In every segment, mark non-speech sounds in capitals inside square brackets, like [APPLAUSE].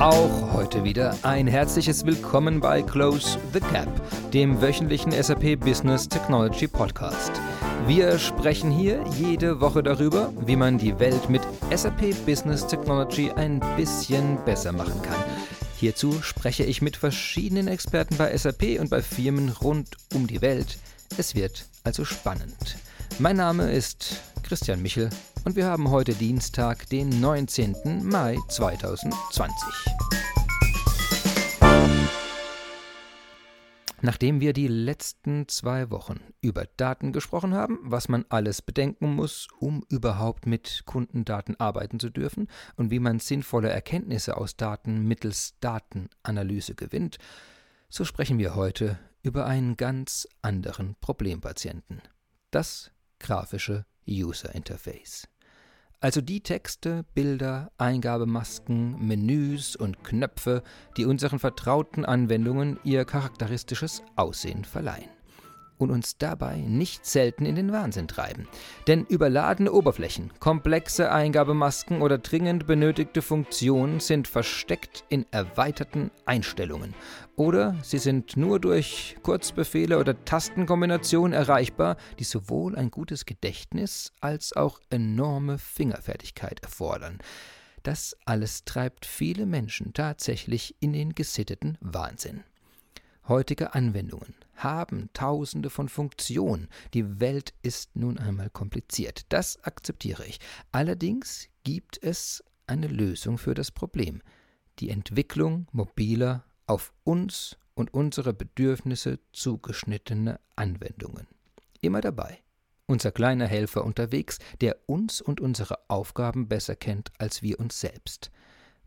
Auch heute wieder ein herzliches Willkommen bei Close the Gap, dem wöchentlichen SAP Business Technology Podcast. Wir sprechen hier jede Woche darüber, wie man die Welt mit SAP Business Technology ein bisschen besser machen kann. Hierzu spreche ich mit verschiedenen Experten bei SAP und bei Firmen rund um die Welt. Es wird also spannend. Mein Name ist Christian Michel und wir haben heute Dienstag, den 19. Mai 2020. Nachdem wir die letzten zwei Wochen über Daten gesprochen haben, was man alles bedenken muss, um überhaupt mit Kundendaten arbeiten zu dürfen und wie man sinnvolle Erkenntnisse aus Daten mittels Datenanalyse gewinnt, so sprechen wir heute über einen ganz anderen Problempatienten. Das grafische User Interface. Also die Texte, Bilder, Eingabemasken, Menüs und Knöpfe, die unseren vertrauten Anwendungen ihr charakteristisches Aussehen verleihen und uns dabei nicht selten in den Wahnsinn treiben. Denn überladene Oberflächen, komplexe Eingabemasken oder dringend benötigte Funktionen sind versteckt in erweiterten Einstellungen. Oder sie sind nur durch Kurzbefehle oder Tastenkombinationen erreichbar, die sowohl ein gutes Gedächtnis als auch enorme Fingerfertigkeit erfordern. Das alles treibt viele Menschen tatsächlich in den gesitteten Wahnsinn. Heutige Anwendungen haben tausende von Funktionen. Die Welt ist nun einmal kompliziert. Das akzeptiere ich. Allerdings gibt es eine Lösung für das Problem. Die Entwicklung mobiler, auf uns und unsere Bedürfnisse zugeschnittene Anwendungen. Immer dabei. Unser kleiner Helfer unterwegs, der uns und unsere Aufgaben besser kennt als wir uns selbst.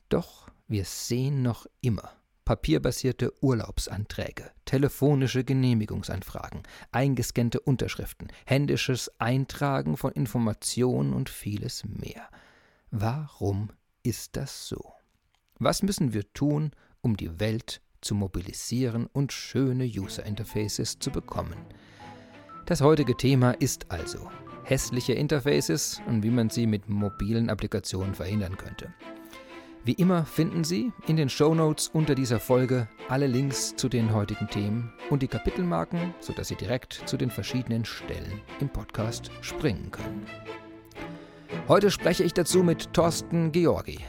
Doch wir sehen noch immer papierbasierte Urlaubsanträge, telefonische Genehmigungsanfragen, eingescannte Unterschriften, händisches Eintragen von Informationen und vieles mehr. Warum ist das so? Was müssen wir tun, um die Welt zu mobilisieren und schöne User Interfaces zu bekommen? Das heutige Thema ist also hässliche Interfaces und wie man sie mit mobilen Applikationen verhindern könnte. Wie immer finden Sie in den Show Notes unter dieser Folge alle Links zu den heutigen Themen und die Kapitelmarken, sodass Sie direkt zu den verschiedenen Stellen im Podcast springen können. Heute spreche ich dazu mit Thorsten Georgi,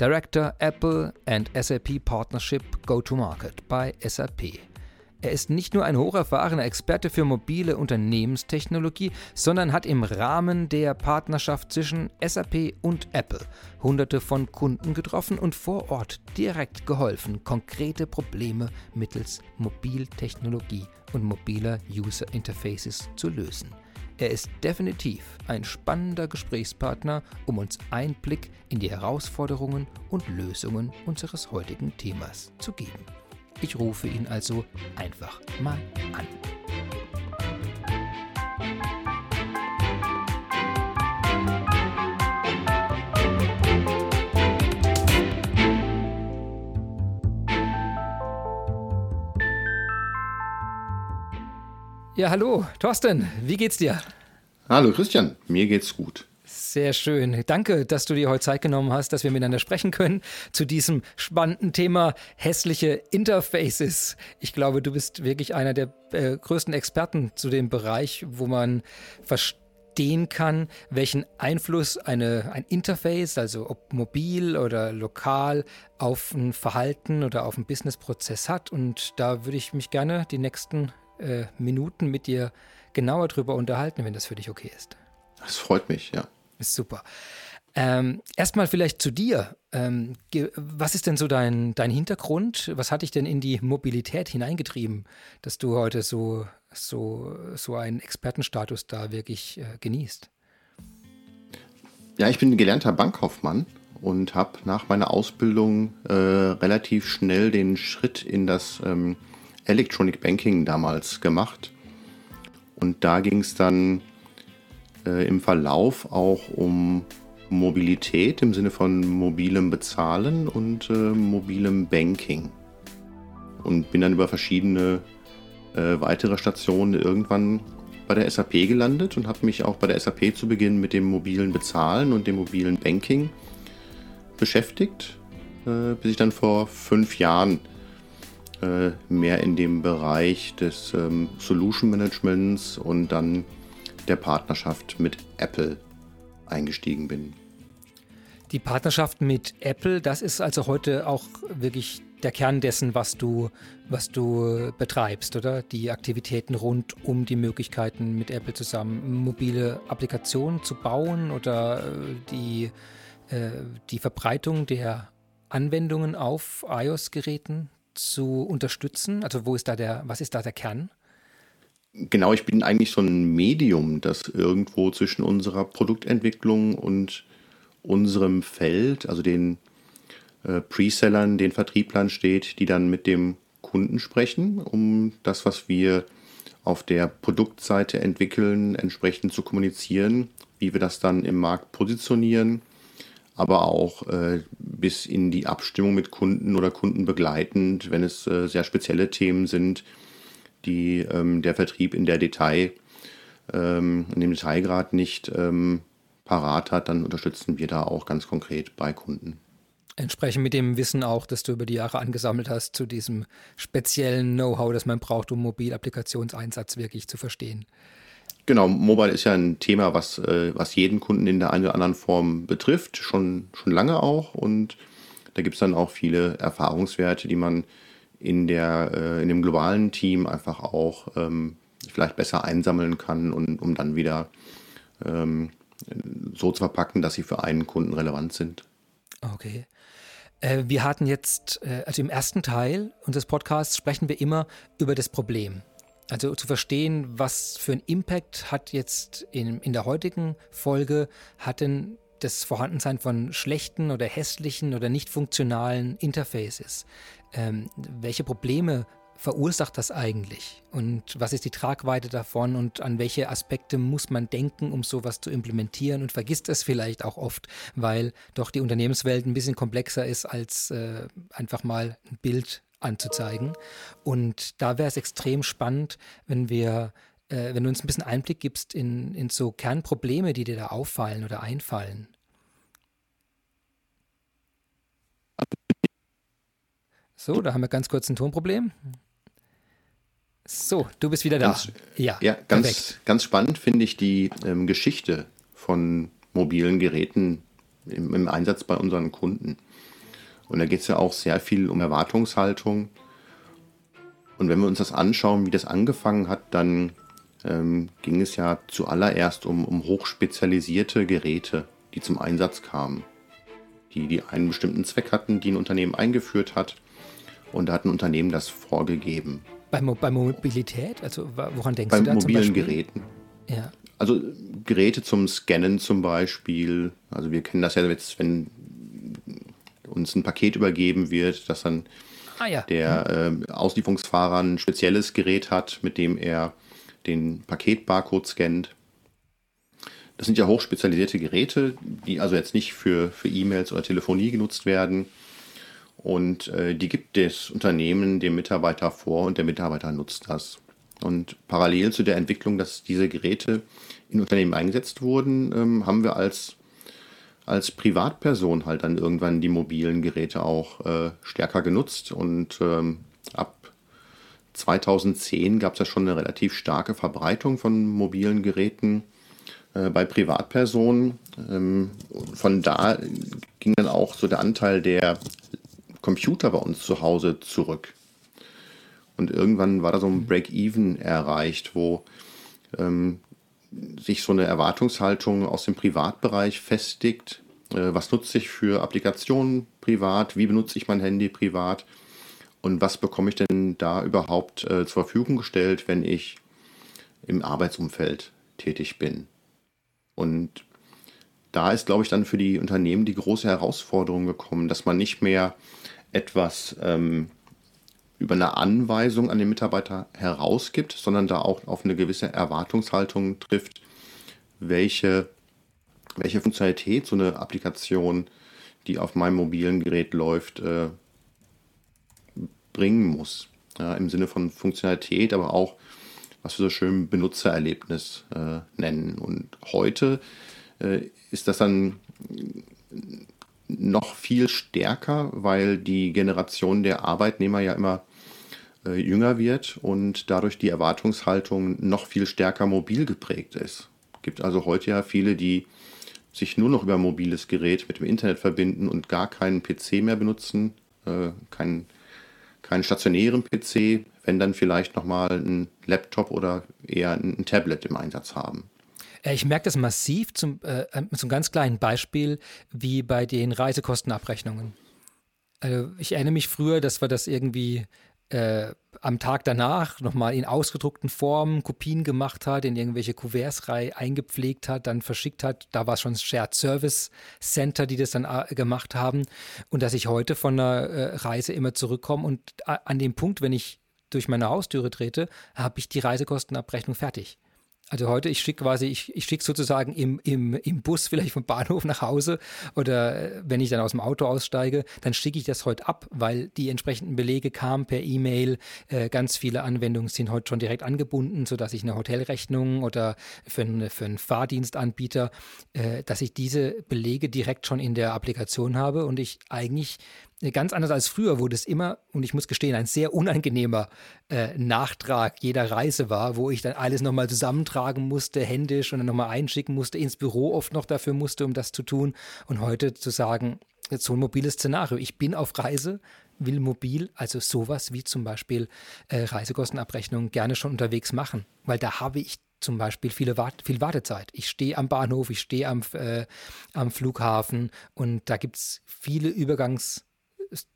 Director Apple and SAP Partnership Go-to-Market bei SAP. Er ist nicht nur ein hocherfahrener Experte für mobile Unternehmenstechnologie, sondern hat im Rahmen der Partnerschaft zwischen SAP und Apple Hunderte von Kunden getroffen und vor Ort direkt geholfen, konkrete Probleme mittels Mobiltechnologie und mobiler User Interfaces zu lösen. Er ist definitiv ein spannender Gesprächspartner, um uns Einblick in die Herausforderungen und Lösungen unseres heutigen Themas zu geben. Ich rufe ihn also einfach mal an. Ja, hallo, Thorsten, wie geht's dir? Hallo Christian, mir geht's gut. Sehr schön. Danke, dass du dir heute Zeit genommen hast, dass wir miteinander sprechen können zu diesem spannenden Thema hässliche Interfaces. Ich glaube, du bist wirklich einer der äh, größten Experten zu dem Bereich, wo man verstehen kann, welchen Einfluss eine, ein Interface, also ob mobil oder lokal, auf ein Verhalten oder auf einen Businessprozess hat. Und da würde ich mich gerne die nächsten äh, Minuten mit dir genauer drüber unterhalten, wenn das für dich okay ist. Das freut mich, ja. Ist super. Ähm, Erstmal vielleicht zu dir. Ähm, was ist denn so dein, dein Hintergrund? Was hat dich denn in die Mobilität hineingetrieben, dass du heute so, so, so einen Expertenstatus da wirklich äh, genießt? Ja, ich bin gelernter Bankkaufmann und habe nach meiner Ausbildung äh, relativ schnell den Schritt in das ähm, Electronic Banking damals gemacht. Und da ging es dann äh, im Verlauf auch um Mobilität im Sinne von mobilem Bezahlen und äh, mobilem Banking. Und bin dann über verschiedene äh, weitere Stationen irgendwann bei der SAP gelandet und habe mich auch bei der SAP zu Beginn mit dem mobilen Bezahlen und dem mobilen Banking beschäftigt äh, bis ich dann vor fünf Jahren äh, mehr in dem Bereich des ähm, Solution Managements und dann der Partnerschaft mit Apple eingestiegen bin. Die Partnerschaft mit Apple, das ist also heute auch wirklich der Kern dessen, was du, was du betreibst, oder? Die Aktivitäten rund um die Möglichkeiten mit Apple zusammen mobile Applikationen zu bauen oder äh, die, äh, die Verbreitung der Anwendungen auf iOS-Geräten zu unterstützen? Also wo ist da der, was ist da der Kern? Genau, ich bin eigentlich so ein Medium, das irgendwo zwischen unserer Produktentwicklung und unserem Feld, also den äh, Presellern, den Vertrieblern steht, die dann mit dem Kunden sprechen, um das, was wir auf der Produktseite entwickeln, entsprechend zu kommunizieren, wie wir das dann im Markt positionieren, aber auch äh, bis in die Abstimmung mit Kunden oder Kunden begleitend, wenn es äh, sehr spezielle Themen sind, die ähm, der Vertrieb in der Detail, ähm, in dem Detailgrad nicht ähm, parat hat, dann unterstützen wir da auch ganz konkret bei Kunden. Entsprechend mit dem Wissen auch, das du über die Jahre angesammelt hast, zu diesem speziellen Know-how, das man braucht, um Mobilapplikationseinsatz wirklich zu verstehen. Genau, Mobile ist ja ein Thema, was, äh, was jeden Kunden in der einen oder anderen Form betrifft, schon, schon lange auch. Und da gibt es dann auch viele Erfahrungswerte, die man in, der, äh, in dem globalen Team einfach auch ähm, vielleicht besser einsammeln kann und um dann wieder ähm, so zu verpacken, dass sie für einen Kunden relevant sind. Okay. Äh, wir hatten jetzt, äh, also im ersten Teil unseres Podcasts sprechen wir immer über das Problem. Also zu verstehen, was für einen Impact hat jetzt in, in der heutigen Folge, hat denn das Vorhandensein von schlechten oder hässlichen oder nicht funktionalen Interfaces? Ähm, welche Probleme verursacht das eigentlich? Und was ist die Tragweite davon und an welche Aspekte muss man denken, um sowas zu implementieren und vergisst es vielleicht auch oft, weil doch die Unternehmenswelt ein bisschen komplexer ist, als äh, einfach mal ein Bild anzuzeigen. Und da wäre es extrem spannend, wenn wir äh, wenn du uns ein bisschen Einblick gibst in, in so Kernprobleme, die dir da auffallen oder einfallen. So, da haben wir ganz kurz ein Tonproblem. So, du bist wieder da. Ganz, ja, ja ganz, ganz spannend finde ich die ähm, Geschichte von mobilen Geräten im, im, Einsatz bei unseren Kunden. Und da geht es ja auch sehr viel um Erwartungshaltung. Und wenn wir uns das anschauen, wie das angefangen hat, dann ähm, ging es ja zuallererst um, um hochspezialisierte Geräte, die zum Einsatz kamen. Die, die einen bestimmten Zweck hatten, die ein Unternehmen eingeführt hat. Und da hat ein Unternehmen das vorgegeben. Bei, Mo bei Mobilität? Also woran denkst bei du da mobilen Geräten. Ja. Also Geräte zum Scannen zum Beispiel. Also wir kennen das ja jetzt, wenn uns ein Paket übergeben wird, dass dann ah, ja. der äh, Auslieferungsfahrer ein spezielles Gerät hat, mit dem er den Paketbarcode scannt. Das sind ja hochspezialisierte Geräte, die also jetzt nicht für, für E-Mails oder Telefonie genutzt werden, und äh, die gibt das Unternehmen dem Mitarbeiter vor und der Mitarbeiter nutzt das. Und parallel zu der Entwicklung, dass diese Geräte in Unternehmen eingesetzt wurden, ähm, haben wir als, als Privatperson halt dann irgendwann die mobilen Geräte auch äh, stärker genutzt. Und ähm, ab 2010 gab es ja schon eine relativ starke Verbreitung von mobilen Geräten äh, bei Privatpersonen. Ähm, von da ging dann auch so der Anteil der Computer bei uns zu Hause zurück. Und irgendwann war da so ein mhm. Break-Even erreicht, wo ähm, sich so eine Erwartungshaltung aus dem Privatbereich festigt. Äh, was nutze ich für Applikationen privat? Wie benutze ich mein Handy privat? Und was bekomme ich denn da überhaupt äh, zur Verfügung gestellt, wenn ich im Arbeitsumfeld tätig bin? Und da ist, glaube ich, dann für die Unternehmen die große Herausforderung gekommen, dass man nicht mehr etwas ähm, über eine Anweisung an den Mitarbeiter herausgibt, sondern da auch auf eine gewisse Erwartungshaltung trifft, welche, welche Funktionalität so eine Applikation, die auf meinem mobilen Gerät läuft, äh, bringen muss. Ja, Im Sinne von Funktionalität, aber auch, was wir so schön Benutzererlebnis äh, nennen. Und heute äh, ist das dann noch viel stärker, weil die Generation der Arbeitnehmer ja immer äh, jünger wird und dadurch die Erwartungshaltung noch viel stärker mobil geprägt ist. Es gibt also heute ja viele, die sich nur noch über mobiles Gerät mit dem Internet verbinden und gar keinen PC mehr benutzen, äh, keinen, keinen stationären PC, wenn dann vielleicht nochmal ein Laptop oder eher ein Tablet im Einsatz haben. Äh, ich merke das massiv zum, äh, so einem ganz kleinen Beispiel wie bei den Reisekostenabrechnungen. Also ich erinnere mich früher, dass wir das irgendwie äh, am Tag danach nochmal in ausgedruckten Formen Kopien gemacht hat, in irgendwelche Kuverts eingepflegt hat, dann verschickt hat. Da war es schon Shared Service Center, die das dann äh, gemacht haben. Und dass ich heute von einer äh, Reise immer zurückkomme und äh, an dem Punkt, wenn ich durch meine Haustüre trete, habe ich die Reisekostenabrechnung fertig. Also heute, ich schicke quasi, ich, ich schicke sozusagen im, im, im Bus vielleicht vom Bahnhof nach Hause oder äh, wenn ich dann aus dem Auto aussteige, dann schicke ich das heute ab, weil die entsprechenden Belege kamen per E-Mail. Äh, ganz viele Anwendungen sind heute schon direkt angebunden, sodass ich eine Hotelrechnung oder für, eine, für einen Fahrdienstanbieter, äh, dass ich diese Belege direkt schon in der Applikation habe und ich eigentlich ganz anders als früher, wo das immer, und ich muss gestehen, ein sehr unangenehmer äh, Nachtrag jeder Reise war, wo ich dann alles nochmal zusammentragen musste, händisch und dann nochmal einschicken musste, ins Büro oft noch dafür musste, um das zu tun. Und heute zu sagen, so ein mobiles Szenario. Ich bin auf Reise, will mobil, also sowas wie zum Beispiel äh, Reisekostenabrechnung gerne schon unterwegs machen, weil da habe ich zum Beispiel viele Wart viel Wartezeit. Ich stehe am Bahnhof, ich stehe am, äh, am Flughafen und da gibt es viele Übergangs-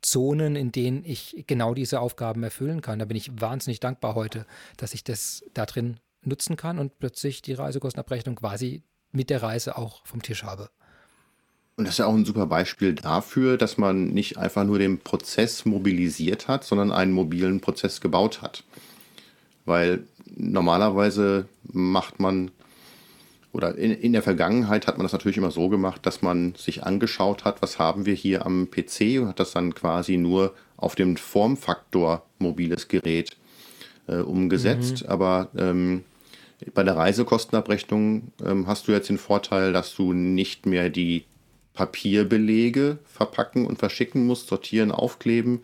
Zonen, in denen ich genau diese Aufgaben erfüllen kann. Da bin ich wahnsinnig dankbar heute, dass ich das da drin nutzen kann und plötzlich die Reisekostenabrechnung quasi mit der Reise auch vom Tisch habe. Und das ist ja auch ein super Beispiel dafür, dass man nicht einfach nur den Prozess mobilisiert hat, sondern einen mobilen Prozess gebaut hat. Weil normalerweise macht man oder in, in der Vergangenheit hat man das natürlich immer so gemacht, dass man sich angeschaut hat, was haben wir hier am PC und hat das dann quasi nur auf dem Formfaktor mobiles Gerät äh, umgesetzt. Mhm. Aber ähm, bei der Reisekostenabrechnung ähm, hast du jetzt den Vorteil, dass du nicht mehr die Papierbelege verpacken und verschicken musst, sortieren, aufkleben,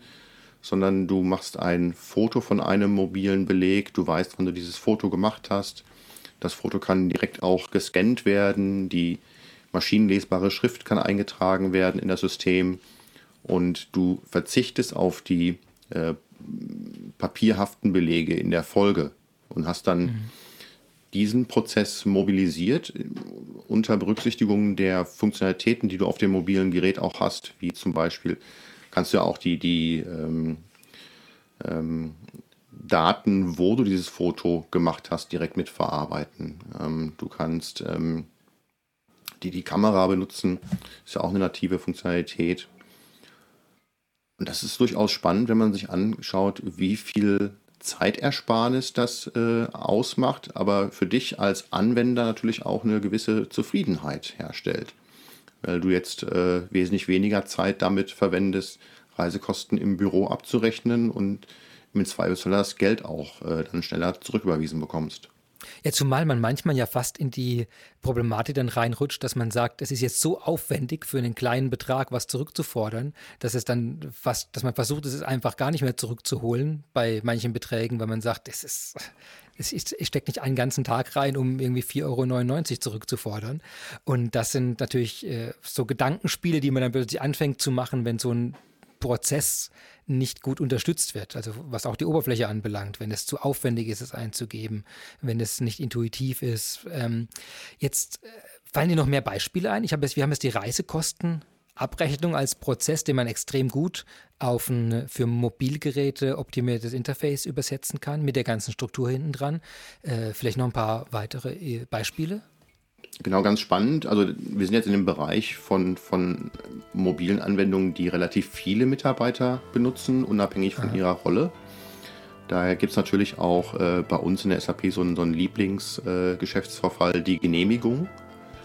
sondern du machst ein Foto von einem mobilen Beleg, du weißt, wann du dieses Foto gemacht hast das Foto kann direkt auch gescannt werden, die maschinenlesbare Schrift kann eingetragen werden in das System und du verzichtest auf die äh, papierhaften Belege in der Folge und hast dann mhm. diesen Prozess mobilisiert unter Berücksichtigung der Funktionalitäten, die du auf dem mobilen Gerät auch hast, wie zum Beispiel kannst du ja auch die, die ähm, ähm, Daten, wo du dieses Foto gemacht hast, direkt mitverarbeiten. Ähm, du kannst ähm, die, die Kamera benutzen, ist ja auch eine native Funktionalität. Und das ist durchaus spannend, wenn man sich anschaut, wie viel Zeitersparnis das äh, ausmacht, aber für dich als Anwender natürlich auch eine gewisse Zufriedenheit herstellt. Weil du jetzt äh, wesentlich weniger Zeit damit verwendest, Reisekosten im Büro abzurechnen und im Zweifelsfall das Geld auch äh, dann schneller zurücküberwiesen bekommst. Ja, zumal man manchmal ja fast in die Problematik dann reinrutscht, dass man sagt, es ist jetzt so aufwendig für einen kleinen Betrag was zurückzufordern, dass es dann fast, dass man versucht, es einfach gar nicht mehr zurückzuholen bei manchen Beträgen, weil man sagt, es ist, es ist, ich stecke nicht einen ganzen Tag rein, um irgendwie 4,99 Euro zurückzufordern. Und das sind natürlich äh, so Gedankenspiele, die man dann plötzlich anfängt zu machen, wenn so ein Prozess nicht gut unterstützt wird. Also was auch die Oberfläche anbelangt, wenn es zu aufwendig ist, es einzugeben, wenn es nicht intuitiv ist. Ähm, jetzt äh, fallen dir noch mehr Beispiele ein. Ich habe jetzt, wir haben jetzt die Reisekostenabrechnung als Prozess, den man extrem gut auf ein für Mobilgeräte optimiertes Interface übersetzen kann, mit der ganzen Struktur hinten dran. Äh, vielleicht noch ein paar weitere äh, Beispiele? Genau, ganz spannend. Also wir sind jetzt in dem Bereich von, von mobilen Anwendungen, die relativ viele Mitarbeiter benutzen, unabhängig von Aha. ihrer Rolle. Daher gibt es natürlich auch äh, bei uns in der SAP so einen, so einen Lieblingsgeschäftsvorfall, äh, die Genehmigung.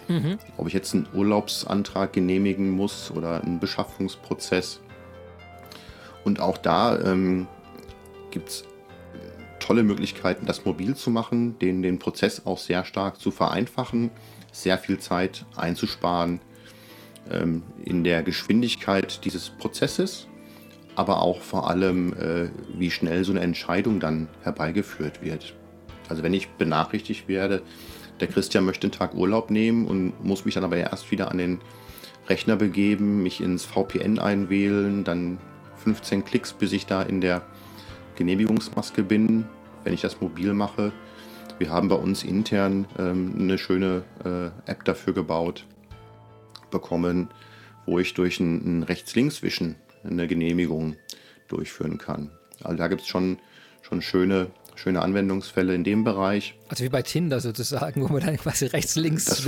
Mhm. Ob ich jetzt einen Urlaubsantrag genehmigen muss oder einen Beschaffungsprozess. Und auch da ähm, gibt es tolle Möglichkeiten, das mobil zu machen, den, den Prozess auch sehr stark zu vereinfachen sehr viel Zeit einzusparen. ähm, in der Geschwindigkeit dieses Prozesses, aber auch vor allem, äh, wie schnell so eine Entscheidung dann herbeigeführt wird. Also wenn ich benachrichtigt werde, der Christian möchte einen Tag Urlaub nehmen und muss mich dann aber erst wieder an den Rechner begeben, mich ins VPN einwählen, dann 15 Klicks, bis ich da in der Genehmigungsmaske bin, wenn ich das mobil mache. Wir haben bei uns intern ähm, eine schöne äh, App dafür gebaut bekommen, wo ich durch ein, ein Rechts-Links-Wischen eine Genehmigung durchführen kann. Also da gibt es schon, schon schöne schöne Anwendungsfälle in dem Bereich. Also wie bei Tinder sozusagen, wo man dann quasi rechts, links das,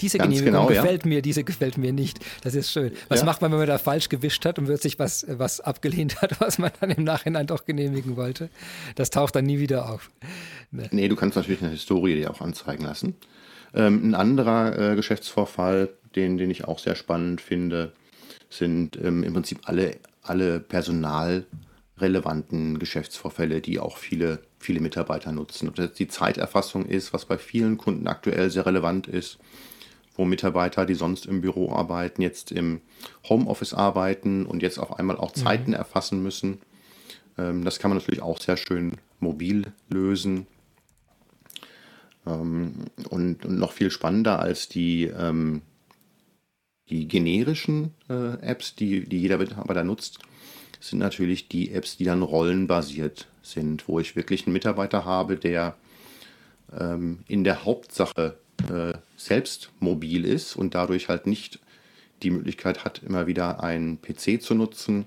Diese Genehmigung genau, gefällt ja. mir, diese gefällt mir nicht. Das ist schön. Was ja. macht man, wenn man da falsch gewischt hat und plötzlich was, was abgelehnt hat, [LAUGHS] was man dann im Nachhinein doch genehmigen wollte? Das taucht dann nie wieder auf. Nee, nee du kannst natürlich eine Historie dir auch anzeigen lassen. Ähm, ein anderer äh, Geschäftsvorfall, den, den ich auch sehr spannend finde, sind ähm, im Prinzip alle, alle Personal- relevanten Geschäftsvorfälle, die auch viele, viele Mitarbeiter nutzen. Ob das die Zeiterfassung ist, was bei vielen Kunden aktuell sehr relevant ist, wo Mitarbeiter, die sonst im Büro arbeiten, jetzt im Homeoffice arbeiten und jetzt auf einmal auch mhm. Zeiten mhm. erfassen müssen. Ähm, das kann man natürlich auch sehr schön mobil lösen. Ähm, und, noch viel spannender als die, ähm, die generischen äh, Apps, die, die jeder Mitarbeiter nutzt, sind natürlich die Apps, die dann rollenbasiert sind, wo ich wirklich einen Mitarbeiter habe, der ähm, in der Hauptsache äh, selbst mobil ist und dadurch halt nicht die Möglichkeit hat, immer wieder einen PC zu nutzen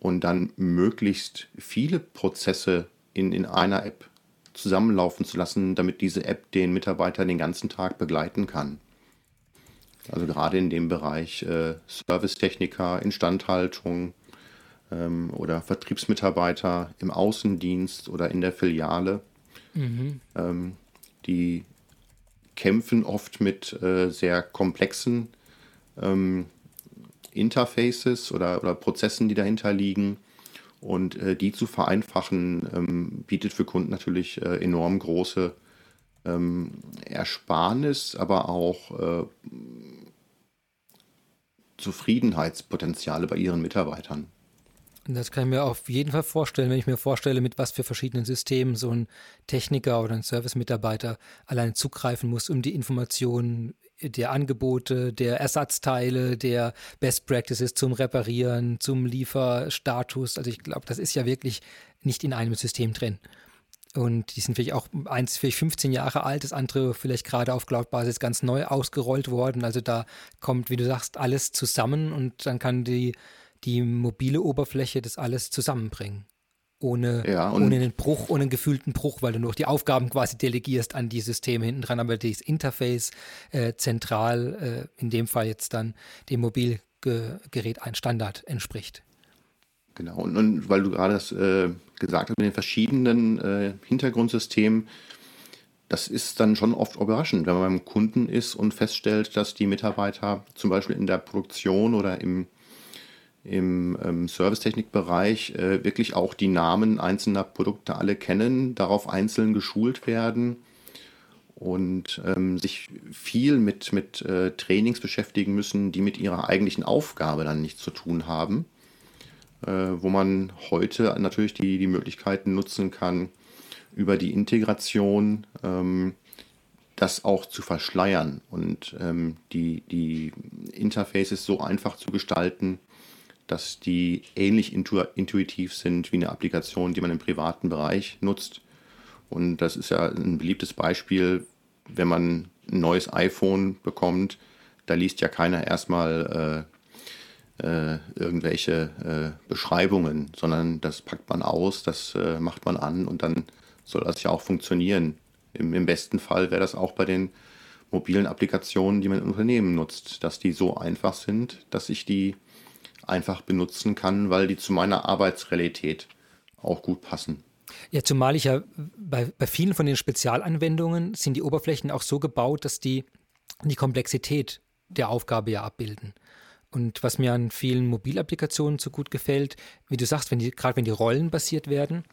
und dann möglichst viele Prozesse in, in einer App zusammenlaufen zu lassen, damit diese App den Mitarbeiter den ganzen Tag begleiten kann. Also gerade in dem Bereich äh, Servicetechniker, Instandhaltung, ähm, oder Vertriebsmitarbeiter im Außendienst oder in der Filiale. Mhm. Ähm, die kämpfen oft mit äh, sehr komplexen ähm, Interfaces oder, oder Prozessen, die dahinter liegen. Und äh, die zu vereinfachen, ähm, bietet für Kunden natürlich äh, enorm große ähm, Ersparnis, aber auch äh, Zufriedenheitspotenziale bei ihren Mitarbeitern. Das kann ich mir auf jeden Fall vorstellen, wenn ich mir vorstelle, mit was für verschiedenen Systemen so ein Techniker oder ein Service-Mitarbeiter allein zugreifen muss, um die Informationen der Angebote, der Ersatzteile, der Best Practices zum Reparieren, zum Lieferstatus. Also ich glaube, das ist ja wirklich nicht in einem System drin. Und die sind vielleicht auch eins vielleicht 15 Jahre alt, das andere vielleicht gerade auf Cloud-Basis ganz neu ausgerollt worden. Also da kommt, wie du sagst, alles zusammen und dann kann die die mobile Oberfläche das alles zusammenbringen. Ohne, ja, ohne einen Bruch, ohne einen gefühlten Bruch, weil du nur die Aufgaben quasi delegierst an die Systeme hinten dran, aber das Interface äh, zentral, äh, in dem Fall jetzt dann dem Mobilgerät ein Standard entspricht. Genau, und, und weil du gerade das äh, gesagt hast mit den verschiedenen äh, Hintergrundsystemen, das ist dann schon oft überraschend, wenn man beim Kunden ist und feststellt, dass die Mitarbeiter zum Beispiel in der Produktion oder im im ähm, Servicetechnikbereich äh, wirklich auch die Namen einzelner Produkte alle kennen, darauf einzeln geschult werden und ähm, sich viel mit, mit äh, Trainings beschäftigen müssen, die mit ihrer eigentlichen Aufgabe dann nichts zu tun haben, äh, wo man heute natürlich die, die Möglichkeiten nutzen kann, über die Integration ähm, das auch zu verschleiern und ähm, die, die Interfaces so einfach zu gestalten, dass die ähnlich intuitiv sind wie eine Applikation, die man im privaten Bereich nutzt. Und das ist ja ein beliebtes Beispiel, wenn man ein neues iPhone bekommt, da liest ja keiner erstmal äh, äh, irgendwelche äh, Beschreibungen, sondern das packt man aus, das äh, macht man an und dann soll das ja auch funktionieren. Im, im besten Fall wäre das auch bei den mobilen Applikationen, die man im Unternehmen nutzt, dass die so einfach sind, dass ich die einfach benutzen kann, weil die zu meiner Arbeitsrealität auch gut passen. Ja, zumal ich ja bei, bei vielen von den Spezialanwendungen sind die Oberflächen auch so gebaut, dass die die Komplexität der Aufgabe ja abbilden. Und was mir an vielen Mobilapplikationen so gut gefällt, wie du sagst, wenn die, gerade wenn die rollenbasiert werden,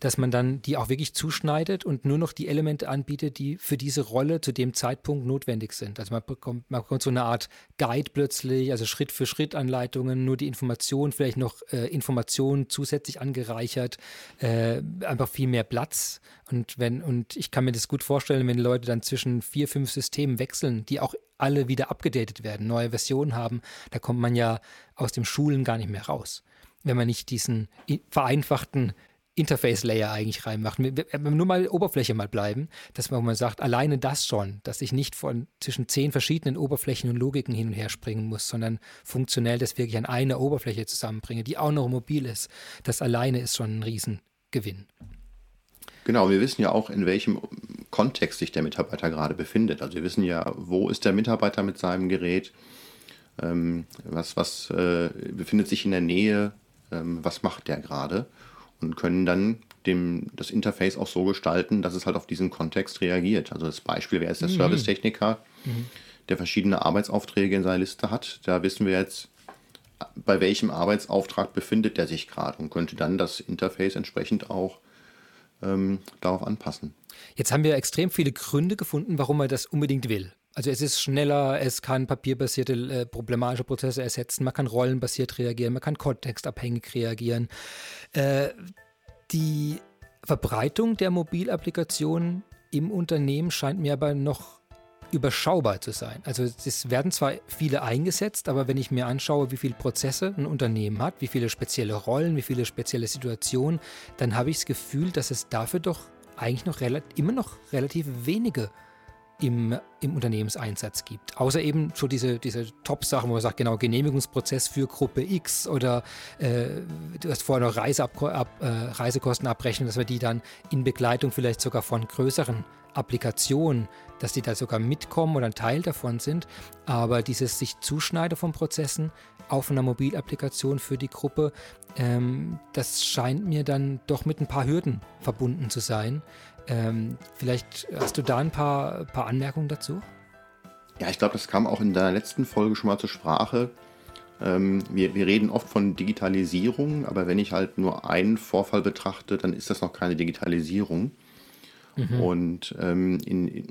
dass man dann die auch wirklich zuschneidet und nur noch die Elemente anbietet, die für diese Rolle zu dem Zeitpunkt notwendig sind. Also man bekommt, man bekommt so eine Art Guide plötzlich, also Schritt für Schritt Anleitungen, nur die Information, vielleicht noch äh, Informationen zusätzlich angereichert, äh, einfach viel mehr Platz. Und wenn, und ich kann mir das gut vorstellen, wenn Leute dann zwischen vier, fünf Systemen wechseln, die auch alle wieder abgedatet werden, neue Versionen haben, da kommt man ja aus dem Schulen gar nicht mehr raus wenn man nicht diesen vereinfachten Interface-Layer eigentlich reinmacht. Nur mal Oberfläche mal bleiben, dass man mal sagt, alleine das schon, dass ich nicht von zwischen zehn verschiedenen Oberflächen und Logiken hin und her springen muss, sondern funktionell das wirklich an einer Oberfläche zusammenbringe, die auch noch mobil ist. Das alleine ist schon ein Riesengewinn. Genau, wir wissen ja auch, in welchem Kontext sich der Mitarbeiter gerade befindet. Also wir wissen ja, wo ist der Mitarbeiter mit seinem Gerät, ähm, was, was äh, befindet sich in der Nähe, ähm, was macht der gerade und können dann dem, das Interface auch so gestalten, dass es halt auf diesen Kontext reagiert. Also das Beispiel wäre jetzt der mhm. Servicetechniker, mhm. der verschiedene Arbeitsaufträge in seiner Liste hat. Da wissen wir jetzt, bei welchem Arbeitsauftrag befindet er sich gerade und könnte dann das Interface entsprechend auch ähm, darauf anpassen. Jetzt haben wir extrem viele Gründe gefunden, warum er das unbedingt will. Also es ist schneller, es kann papierbasierte äh, problematische Prozesse ersetzen, man kann rollenbasiert reagieren, man kann kontextabhängig reagieren. Äh, die Verbreitung der Mobilapplikationen im Unternehmen scheint mir aber noch überschaubar zu sein. Also es werden zwar viele eingesetzt, aber wenn ich mir anschaue, wie viele Prozesse ein Unternehmen hat, wie viele spezielle Rollen, wie viele spezielle Situationen, dann habe ich das Gefühl, dass es dafür doch eigentlich noch immer noch relativ wenige im, im Unternehmenseinsatz gibt. Außer eben so diese, diese Top-Sachen, wo man sagt, genau, Genehmigungsprozess für Gruppe X oder äh, du hast vorher noch Reiseab ab, äh, Reisekosten abrechnen, dass wir die dann in Begleitung vielleicht sogar von größeren Applikationen, dass die da sogar mitkommen oder ein Teil davon sind. Aber dieses sich Zuschneiden von Prozessen auf einer Mobilapplikation für die Gruppe, ähm, das scheint mir dann doch mit ein paar Hürden verbunden zu sein. Ähm, vielleicht hast du da ein paar, paar Anmerkungen dazu? Ja, ich glaube, das kam auch in deiner letzten Folge schon mal zur Sprache. Ähm, wir, wir reden oft von Digitalisierung, aber wenn ich halt nur einen Vorfall betrachte, dann ist das noch keine Digitalisierung. Mhm. Und ähm, in, in,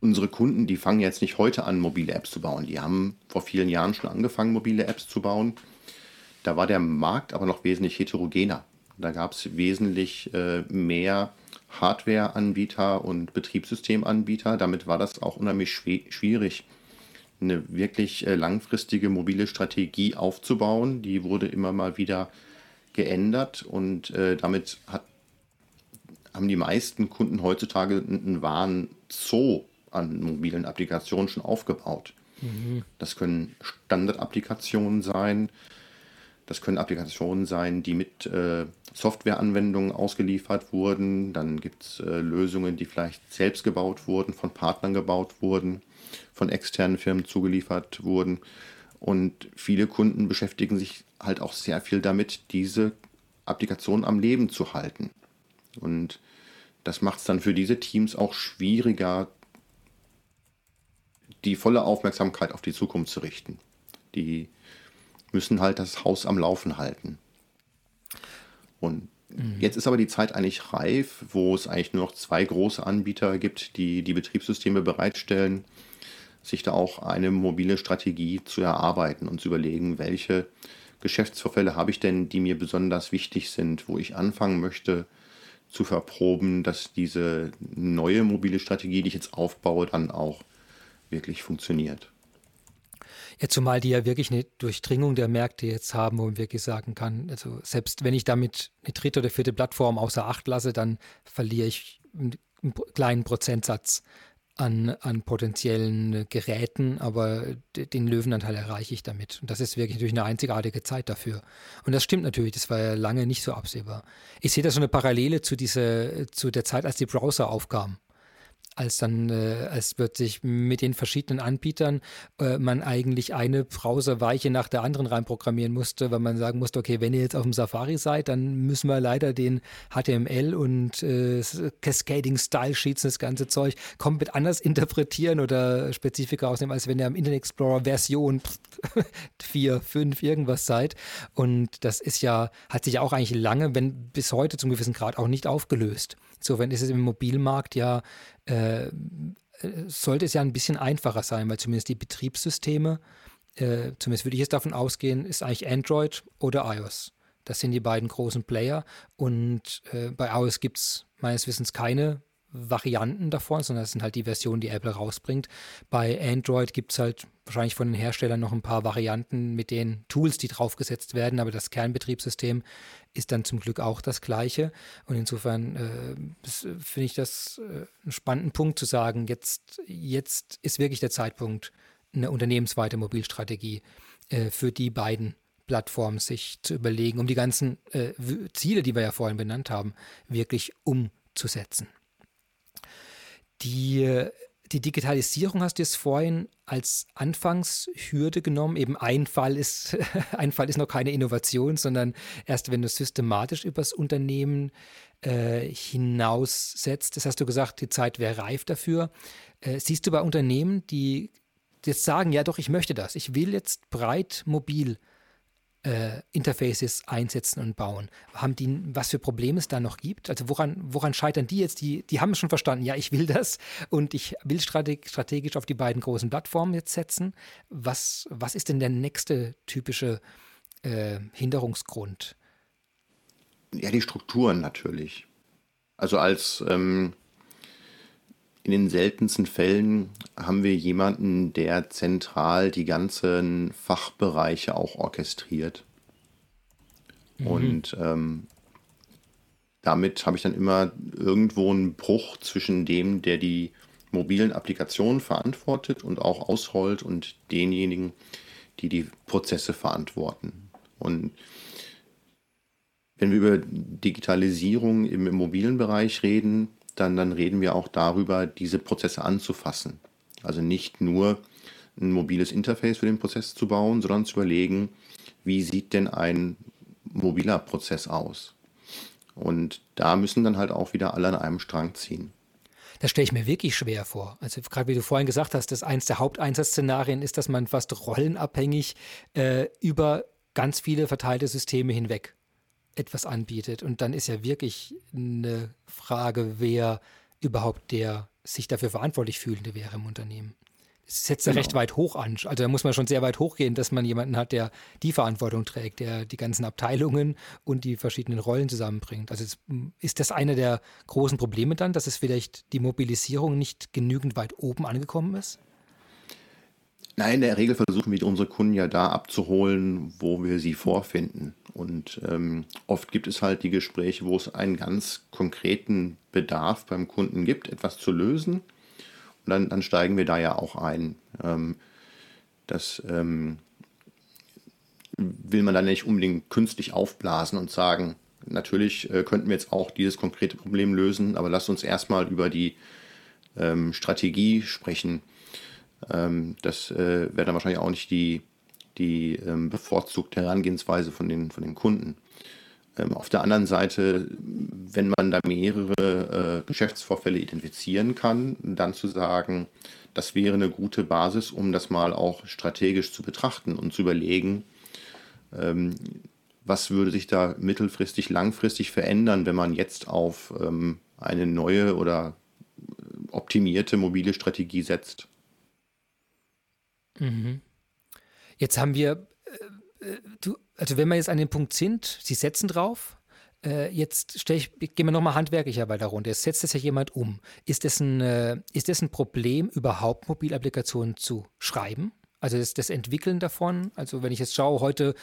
unsere Kunden, die fangen jetzt nicht heute an, mobile Apps zu bauen. Die haben vor vielen Jahren schon angefangen, mobile Apps zu bauen. Da war der Markt aber noch wesentlich heterogener. Da gab es wesentlich äh, mehr Hardware-Anbieter und Betriebssystemanbieter. Damit war das auch unheimlich schwierig, eine wirklich äh, langfristige mobile Strategie aufzubauen. Die wurde immer mal wieder geändert und äh, damit hat, haben die meisten Kunden heutzutage einen wahren Zoo an mobilen Applikationen schon aufgebaut. Mhm. Das können Standardapplikationen sein, das können Applikationen sein, die mit äh, Softwareanwendungen ausgeliefert wurden. Dann gibt es äh, Lösungen, die vielleicht selbst gebaut wurden, von Partnern gebaut wurden, von externen Firmen zugeliefert wurden. Und viele Kunden beschäftigen sich halt auch sehr viel damit, diese Applikationen am Leben zu halten. Und das macht es dann für diese Teams auch schwieriger, die volle Aufmerksamkeit auf die Zukunft zu richten. Die müssen halt das Haus am Laufen halten. Und mhm. jetzt ist aber die Zeit eigentlich reif, wo es eigentlich nur noch zwei große Anbieter gibt, die die Betriebssysteme bereitstellen, sich da auch eine mobile Strategie zu erarbeiten und zu überlegen, welche Geschäftsvorfälle habe ich denn, die mir besonders wichtig sind, wo ich anfangen möchte zu verproben, dass diese neue mobile Strategie, die ich jetzt aufbaue, dann auch wirklich funktioniert. Ja, zumal die ja wirklich eine Durchdringung der Märkte jetzt haben, wo man wirklich sagen kann, also selbst wenn ich damit eine dritte oder vierte Plattform außer Acht lasse, dann verliere ich einen kleinen Prozentsatz an, an potenziellen Geräten, aber den Löwenanteil erreiche ich damit. Und das ist wirklich natürlich eine einzigartige Zeit dafür. Und das stimmt natürlich, das war ja lange nicht so absehbar. Ich sehe da so eine Parallele zu, diese, zu der Zeit, als die Browser aufkamen als dann, äh, als wird sich mit den verschiedenen Anbietern äh, man eigentlich eine Browserweiche nach der anderen reinprogrammieren musste, weil man sagen musste, okay, wenn ihr jetzt auf dem Safari seid, dann müssen wir leider den HTML und äh, Cascading Style Sheets das ganze Zeug komplett anders interpretieren oder Spezifika ausnehmen, als wenn ihr am Internet Explorer Version [LAUGHS] 4, 5 irgendwas seid. Und das ist ja, hat sich ja auch eigentlich lange, wenn bis heute zum gewissen Grad auch nicht aufgelöst. Insofern ist es im Mobilmarkt ja, äh, sollte es ja ein bisschen einfacher sein, weil zumindest die Betriebssysteme, äh, zumindest würde ich jetzt davon ausgehen, ist eigentlich Android oder iOS. Das sind die beiden großen Player. Und äh, bei iOS gibt es meines Wissens keine Varianten davon, sondern das sind halt die Versionen, die Apple rausbringt. Bei Android gibt es halt wahrscheinlich von den Herstellern noch ein paar Varianten mit den Tools, die draufgesetzt werden, aber das Kernbetriebssystem ist dann zum Glück auch das gleiche. Und insofern äh, finde ich das äh, einen spannenden Punkt zu sagen, jetzt, jetzt ist wirklich der Zeitpunkt, eine unternehmensweite Mobilstrategie äh, für die beiden Plattformen sich zu überlegen, um die ganzen äh, Ziele, die wir ja vorhin benannt haben, wirklich umzusetzen. Die, die Digitalisierung hast du jetzt vorhin als Anfangshürde genommen. Eben ein Fall ist, [LAUGHS] ein Fall ist noch keine Innovation, sondern erst wenn du systematisch übers Unternehmen äh, hinaussetzt. Das hast du gesagt, die Zeit wäre reif dafür. Äh, siehst du bei Unternehmen, die jetzt sagen, ja doch, ich möchte das, ich will jetzt breit mobil äh, Interfaces einsetzen und bauen. Haben die, was für Probleme es da noch gibt? Also woran, woran scheitern die jetzt? Die, die haben schon verstanden, ja, ich will das und ich will strateg strategisch auf die beiden großen Plattformen jetzt setzen. Was, was ist denn der nächste typische äh, Hinderungsgrund? Ja, die Strukturen natürlich. Also als ähm, in den seltensten Fällen haben wir jemanden, der zentral die ganzen Fachbereiche auch orchestriert. Mhm. Und ähm, damit habe ich dann immer irgendwo einen Bruch zwischen dem, der die mobilen Applikationen verantwortet und auch ausrollt und denjenigen, die die Prozesse verantworten. Und wenn wir über Digitalisierung im Immobilienbereich reden, dann, dann reden wir auch darüber, diese Prozesse anzufassen. Also nicht nur ein mobiles Interface für den Prozess zu bauen, sondern zu überlegen, wie sieht denn ein mobiler Prozess aus? Und da müssen dann halt auch wieder alle an einem Strang ziehen. Das stelle ich mir wirklich schwer vor. Also gerade wie du vorhin gesagt hast, dass eins der Haupteinsatzszenarien ist, dass man fast rollenabhängig äh, über ganz viele verteilte Systeme hinweg etwas anbietet. Und dann ist ja wirklich eine Frage, wer überhaupt der sich dafür verantwortlich fühlende wäre im Unternehmen. Es setzt ja genau. recht weit hoch an. Also da muss man schon sehr weit hochgehen, dass man jemanden hat, der die Verantwortung trägt, der die ganzen Abteilungen und die verschiedenen Rollen zusammenbringt. Also ist das einer der großen Probleme dann, dass es vielleicht die Mobilisierung nicht genügend weit oben angekommen ist? Nein, in der Regel versuchen wir unsere Kunden ja da abzuholen, wo wir sie vorfinden. Und ähm, oft gibt es halt die Gespräche, wo es einen ganz konkreten Bedarf beim Kunden gibt, etwas zu lösen. Und dann, dann steigen wir da ja auch ein. Ähm, das ähm, will man dann nicht unbedingt künstlich aufblasen und sagen, natürlich äh, könnten wir jetzt auch dieses konkrete Problem lösen, aber lasst uns erstmal über die ähm, Strategie sprechen ähm, das äh, wäre dann wahrscheinlich auch nicht die, die ähm, bevorzugte Herangehensweise von den, von den Kunden. Ähm, auf der anderen Seite, wenn man da mehrere äh, Geschäftsvorfälle identifizieren kann, dann zu sagen, das wäre eine gute Basis, um das mal auch strategisch zu betrachten und zu überlegen, ähm, was würde sich da mittelfristig, langfristig verändern, wenn man jetzt auf ähm, eine neue oder optimierte mobile Strategie setzt. Mhm. Jetzt haben wir, äh, äh, du, also wenn wir jetzt an dem Punkt sind, Sie setzen drauf, äh, jetzt stelle ich, gehen wir nochmal handwerklich weiter runter. Jetzt setzt das ja jemand um. Ist das ein, äh, ist das ein Problem, überhaupt Mobilapplikationen zu schreiben? Also das, das Entwickeln davon? Also wenn ich jetzt schaue, heute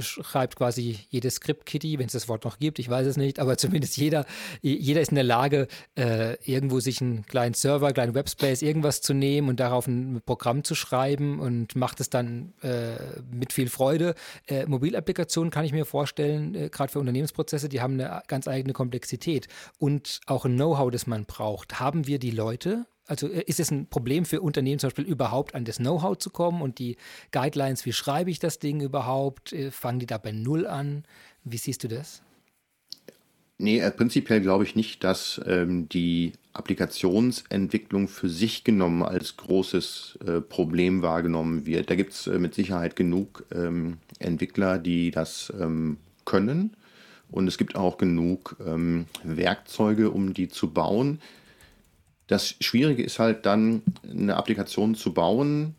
schreibt quasi jedes Script-Kitty, wenn es das Wort noch gibt, ich weiß es nicht, aber zumindest jeder, jeder ist in der Lage, äh, irgendwo sich einen kleinen Server, einen kleinen Webspace, irgendwas zu nehmen und darauf ein Programm zu schreiben und macht es dann äh, mit viel Freude. Äh, Mobilapplikationen kann ich mir vorstellen, äh, gerade für Unternehmensprozesse, die haben eine ganz eigene Komplexität und auch ein Know-how, das man braucht. Haben wir die Leute, also äh, ist es ein Problem für Unternehmen zum Beispiel überhaupt an das Know-how zu kommen und die Guidelines, wie schreibe ich das Ding überhaupt? Äh, fangen die da bei Null an? Wie siehst du das? Nee, äh, prinzipiell glaube ich nicht, dass ähm, die Applikationsentwicklung für sich genommen als großes äh, Problem wahrgenommen wird. Da gibt es äh, mit Sicherheit genug ähm, Entwickler, die das ähm, können. Und es gibt auch genug ähm, Werkzeuge, um die zu bauen. Das Schwierige ist halt dann, eine Applikation zu bauen,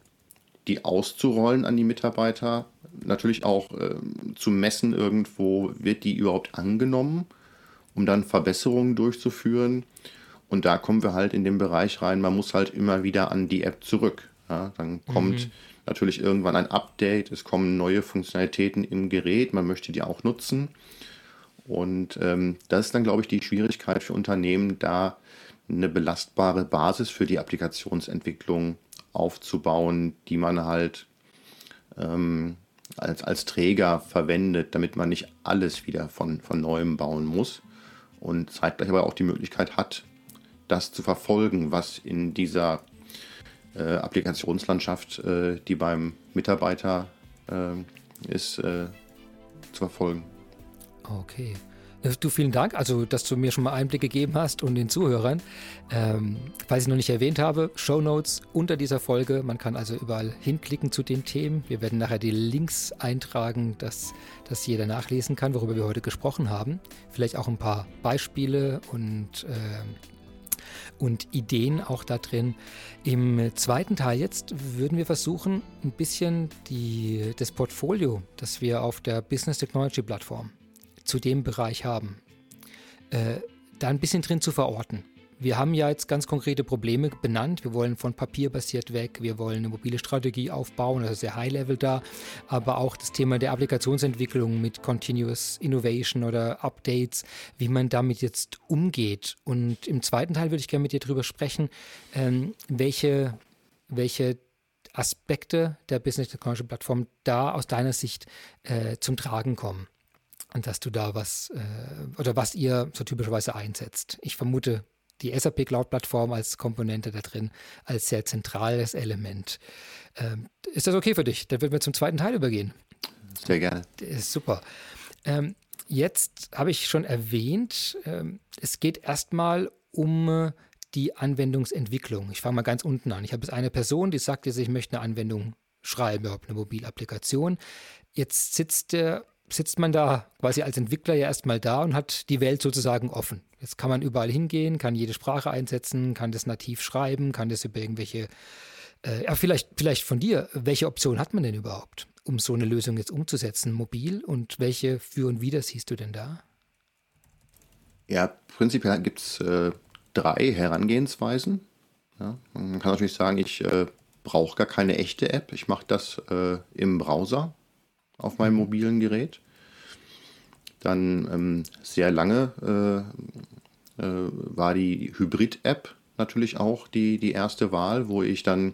die auszurollen an die Mitarbeiter, natürlich auch äh, zu messen irgendwo, wird die überhaupt angenommen, um dann Verbesserungen durchzuführen. Und da kommen wir halt in den Bereich rein, man muss halt immer wieder an die App zurück. Ja, dann kommt mhm. natürlich irgendwann ein Update, es kommen neue Funktionalitäten im Gerät, man möchte die auch nutzen. Und ähm, das ist dann, glaube ich, die Schwierigkeit für Unternehmen, da eine belastbare Basis für die Applikationsentwicklung aufzubauen, die man halt ähm, als, als Träger verwendet, damit man nicht alles wieder von, von neuem bauen muss und zeitgleich aber auch die Möglichkeit hat, das zu verfolgen, was in dieser äh, Applikationslandschaft, äh, die beim Mitarbeiter äh, ist, äh, zu verfolgen. Okay. Äh, du, vielen Dank, also dass du mir schon mal Einblick gegeben hast und den Zuhörern. Ähm, falls ich noch nicht erwähnt habe, Show Notes unter dieser Folge. Man kann also überall hinklicken zu den Themen. Wir werden nachher die Links eintragen, dass, dass jeder nachlesen kann, worüber wir heute gesprochen haben. Vielleicht auch ein paar Beispiele und, äh, und Ideen auch da drin. Im zweiten Teil jetzt würden wir versuchen, ein bisschen die, das Portfolio, das wir auf der Business Technology Plattform zu dem Bereich haben, äh, da ein bisschen drin zu verorten. Wir haben ja jetzt ganz konkrete Probleme benannt. Wir wollen von Papier basiert weg. Wir wollen eine mobile Strategie aufbauen, also sehr High-Level da. Aber auch das Thema der Applikationsentwicklung mit Continuous Innovation oder Updates, wie man damit jetzt umgeht. Und im zweiten Teil würde ich gerne mit dir darüber sprechen, ähm, welche, welche Aspekte der Business Technology Plattform da aus deiner Sicht äh, zum Tragen kommen dass du da was äh, oder was ihr so typischerweise einsetzt. Ich vermute die SAP Cloud Plattform als Komponente da drin, als sehr zentrales Element. Ähm, ist das okay für dich? Dann würden wir zum zweiten Teil übergehen. Sehr gerne. Ist super. Ähm, jetzt habe ich schon erwähnt, ähm, es geht erstmal um äh, die Anwendungsentwicklung. Ich fange mal ganz unten an. Ich habe jetzt eine Person, die sagt jetzt, ich möchte eine Anwendung schreiben, überhaupt eine Mobilapplikation. Jetzt sitzt der sitzt man da quasi als Entwickler ja erstmal da und hat die Welt sozusagen offen. Jetzt kann man überall hingehen, kann jede Sprache einsetzen, kann das nativ schreiben, kann das über irgendwelche, äh, ja, vielleicht, vielleicht von dir, welche Option hat man denn überhaupt, um so eine Lösung jetzt umzusetzen, mobil und welche für und wider siehst du denn da? Ja, prinzipiell gibt es äh, drei Herangehensweisen. Ja, man kann natürlich sagen, ich äh, brauche gar keine echte App, ich mache das äh, im Browser auf meinem mobilen Gerät. Dann ähm, sehr lange äh, äh, war die Hybrid-App natürlich auch die, die erste Wahl, wo ich dann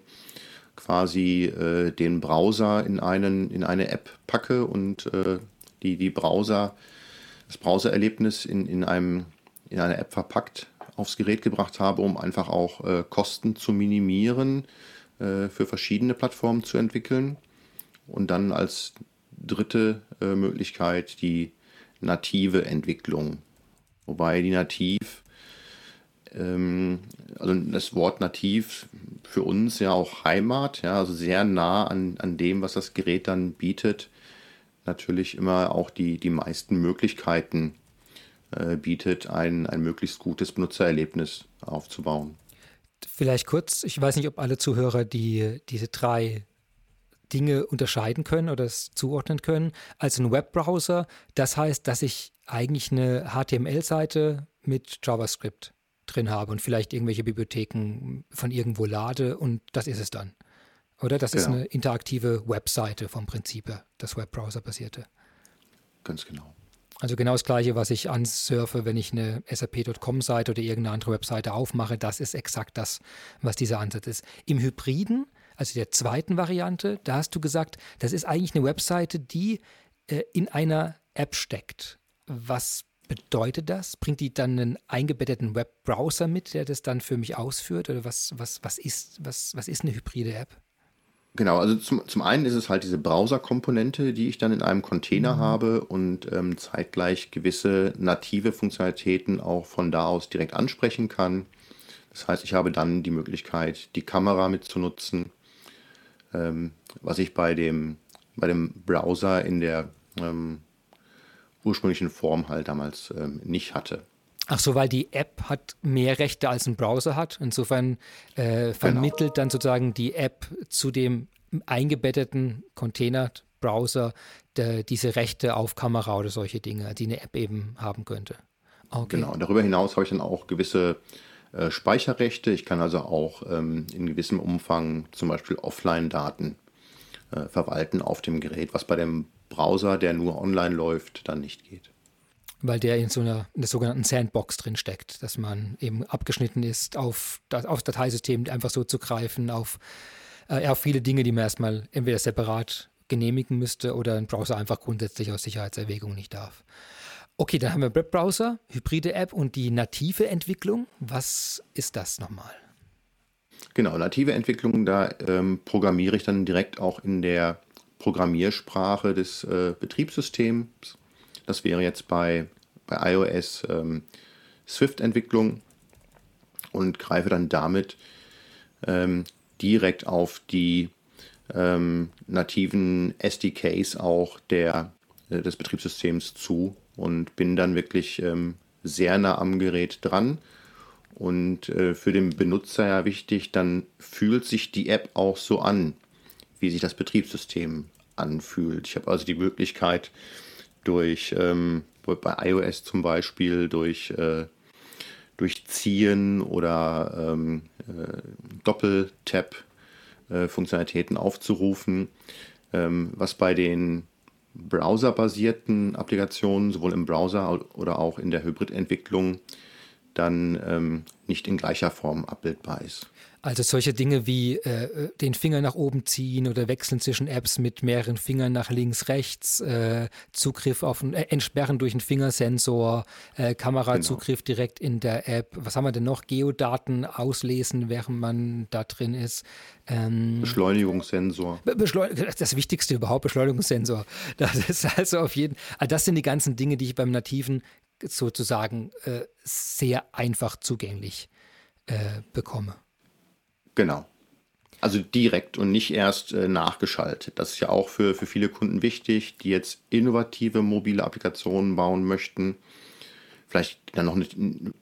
quasi äh, den Browser in, einen, in eine App packe und äh, die, die Browser, das Browsererlebnis in, in, in eine App verpackt aufs Gerät gebracht habe, um einfach auch äh, Kosten zu minimieren, äh, für verschiedene Plattformen zu entwickeln. Und dann als dritte äh, Möglichkeit die native Entwicklung. Wobei die nativ, ähm, also das Wort nativ für uns ja auch Heimat, ja, also sehr nah an, an dem, was das Gerät dann bietet, natürlich immer auch die, die meisten Möglichkeiten äh, bietet, ein, ein möglichst gutes Benutzererlebnis aufzubauen. Vielleicht kurz, ich weiß nicht, ob alle Zuhörer die, diese drei Dinge unterscheiden können oder es zuordnen können als ein Webbrowser. Das heißt, dass ich eigentlich eine HTML-Seite mit JavaScript drin habe und vielleicht irgendwelche Bibliotheken von irgendwo lade und das ist es dann. Oder das ist eine interaktive Webseite vom Prinzip her, das Webbrowser-basierte. ganz genau. Also genau das gleiche, was ich ansurfe, wenn ich eine SAP.com-Seite oder irgendeine andere Webseite aufmache, das ist exakt das, was dieser Ansatz ist. Im Hybriden, also der zweiten Variante, da hast du gesagt, das ist eigentlich eine Webseite, die äh, in einer App steckt. Was bedeutet das? Bringt die dann einen eingebetteten Webbrowser mit, der das dann für mich ausführt? Oder was, was, was, ist, was, was ist eine hybride App? Genau, also zum, zum einen ist es halt diese Browser-Komponente, die ich dann in einem Container mhm. habe und ähm, zeitgleich gewisse native Funktionalitäten auch von da aus direkt ansprechen kann. Das heißt, ich habe dann die Möglichkeit, die Kamera mitzunutzen, ähm, was ich bei dem, bei dem Browser in der ähm, ursprünglichen Form halt damals ähm, nicht hatte. Ach so, weil die App hat mehr Rechte als ein Browser hat. Insofern äh, vermittelt genau. dann sozusagen die App zu dem eingebetteten Container-Browser diese Rechte auf Kamera oder solche Dinge, die eine App eben haben könnte. Okay. Genau, darüber hinaus habe ich dann auch gewisse äh, Speicherrechte. Ich kann also auch ähm, in gewissem Umfang zum Beispiel Offline-Daten äh, verwalten auf dem Gerät, was bei dem Browser, der nur online läuft, dann nicht geht weil der in so einer in der sogenannten Sandbox drin steckt, dass man eben abgeschnitten ist auf das auf Dateisystem einfach so zu greifen, auf, äh, auf viele Dinge, die man erstmal entweder separat genehmigen müsste oder ein Browser einfach grundsätzlich aus Sicherheitserwägungen nicht darf. Okay, dann haben wir Webbrowser, hybride App und die native Entwicklung. Was ist das nochmal? Genau, native Entwicklung, da ähm, programmiere ich dann direkt auch in der Programmiersprache des äh, Betriebssystems das wäre jetzt bei, bei iOS ähm, Swift-Entwicklung und greife dann damit ähm, direkt auf die ähm, nativen SDKs auch der, äh, des Betriebssystems zu und bin dann wirklich ähm, sehr nah am Gerät dran. Und äh, für den Benutzer ja wichtig, dann fühlt sich die App auch so an, wie sich das Betriebssystem anfühlt. Ich habe also die Möglichkeit, durch, ähm, bei iOS zum Beispiel, durch, äh, durch Ziehen oder ähm, äh, Doppel-Tap-Funktionalitäten aufzurufen, ähm, was bei den browserbasierten Applikationen, sowohl im Browser oder auch in der Hybridentwicklung, dann ähm, nicht in gleicher Form abbildbar ist. Also solche Dinge wie äh, den Finger nach oben ziehen oder wechseln zwischen Apps mit mehreren Fingern nach links, rechts, äh, Zugriff auf ein, äh, Entsperren durch einen Fingersensor, äh, Kamerazugriff genau. direkt in der App. Was haben wir denn noch? Geodaten auslesen, während man da drin ist. Ähm, Beschleunigungssensor. Beschleun das Wichtigste überhaupt, Beschleunigungssensor. [LAUGHS] Das ist also auf jeden also das sind die ganzen Dinge, die ich beim Nativen sozusagen äh, sehr einfach zugänglich äh, bekomme. Genau. Also direkt und nicht erst äh, nachgeschaltet. Das ist ja auch für, für viele Kunden wichtig, die jetzt innovative mobile Applikationen bauen möchten. Vielleicht dann noch eine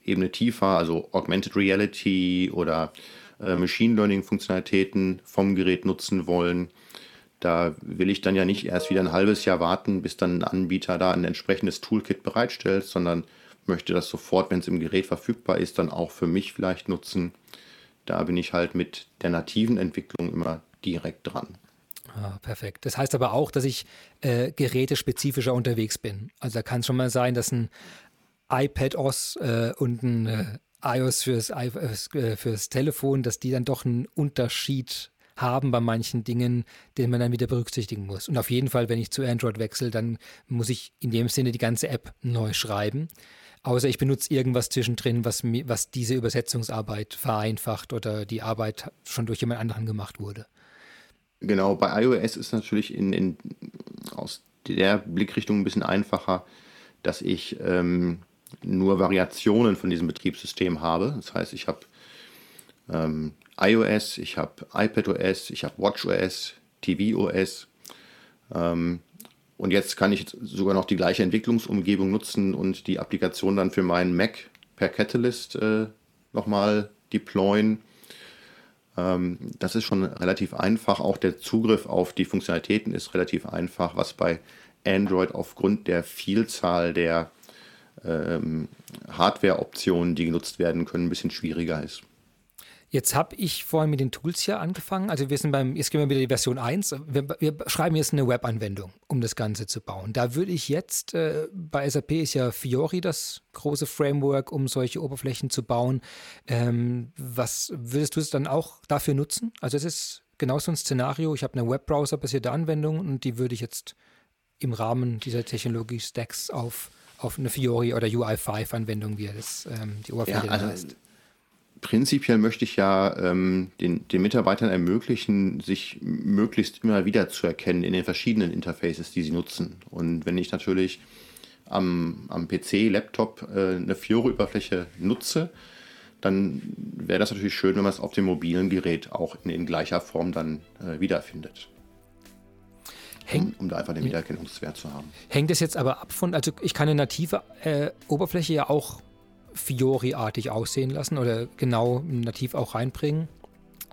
Ebene tiefer, also Augmented Reality oder äh, Machine Learning Funktionalitäten vom Gerät nutzen wollen. Da will ich dann ja nicht erst wieder ein halbes Jahr warten, bis dann ein Anbieter da ein entsprechendes Toolkit bereitstellt, sondern möchte das sofort, wenn es im Gerät verfügbar ist, dann auch für mich vielleicht nutzen da bin ich halt mit der nativen Entwicklung immer direkt dran. Ah, perfekt. Das heißt aber auch, dass ich äh, gerätespezifischer unterwegs bin. Also da kann es schon mal sein, dass ein iPad OS äh, und ein äh, iOS fürs, äh, fürs Telefon, dass die dann doch einen Unterschied haben bei manchen Dingen, den man dann wieder berücksichtigen muss. Und auf jeden Fall, wenn ich zu Android wechsle, dann muss ich in dem Sinne die ganze App neu schreiben. Außer ich benutze irgendwas zwischendrin, was, was diese Übersetzungsarbeit vereinfacht oder die Arbeit schon durch jemand anderen gemacht wurde. Genau, bei iOS ist natürlich in, in, aus der Blickrichtung ein bisschen einfacher, dass ich ähm, nur Variationen von diesem Betriebssystem habe. Das heißt, ich habe ähm, iOS, ich habe iPadOS, ich habe WatchOS, tvOS. Ähm, und jetzt kann ich sogar noch die gleiche Entwicklungsumgebung nutzen und die Applikation dann für meinen Mac per Catalyst äh, nochmal deployen. Ähm, das ist schon relativ einfach. Auch der Zugriff auf die Funktionalitäten ist relativ einfach, was bei Android aufgrund der Vielzahl der ähm, Hardware-Optionen, die genutzt werden können, ein bisschen schwieriger ist. Jetzt habe ich vorhin mit den Tools hier angefangen. Also wir sind beim, jetzt gehen wir wieder die Version 1. Wir, wir schreiben jetzt eine Webanwendung, um das Ganze zu bauen. Da würde ich jetzt, äh, bei SAP ist ja Fiori das große Framework, um solche Oberflächen zu bauen. Ähm, was würdest du es dann auch dafür nutzen? Also es ist genau so ein Szenario. Ich habe eine Webbrowser-basierte Anwendung und die würde ich jetzt im Rahmen dieser Technologie-Stacks auf, auf eine Fiori oder UI5-Anwendung, wie das ähm, die Oberfläche ja, also heißt prinzipiell möchte ich ja ähm, den, den Mitarbeitern ermöglichen, sich möglichst immer wieder zu erkennen in den verschiedenen Interfaces, die sie nutzen. Und wenn ich natürlich am, am PC, Laptop äh, eine Fiori-Oberfläche nutze, dann wäre das natürlich schön, wenn man es auf dem mobilen Gerät auch in, in gleicher Form dann äh, wiederfindet. Um, um, da einfach den Wiedererkennungswert zu haben. Hängt es jetzt aber ab von, also ich kann eine native äh, Oberfläche ja auch Fiori-artig aussehen lassen oder genau nativ auch reinbringen.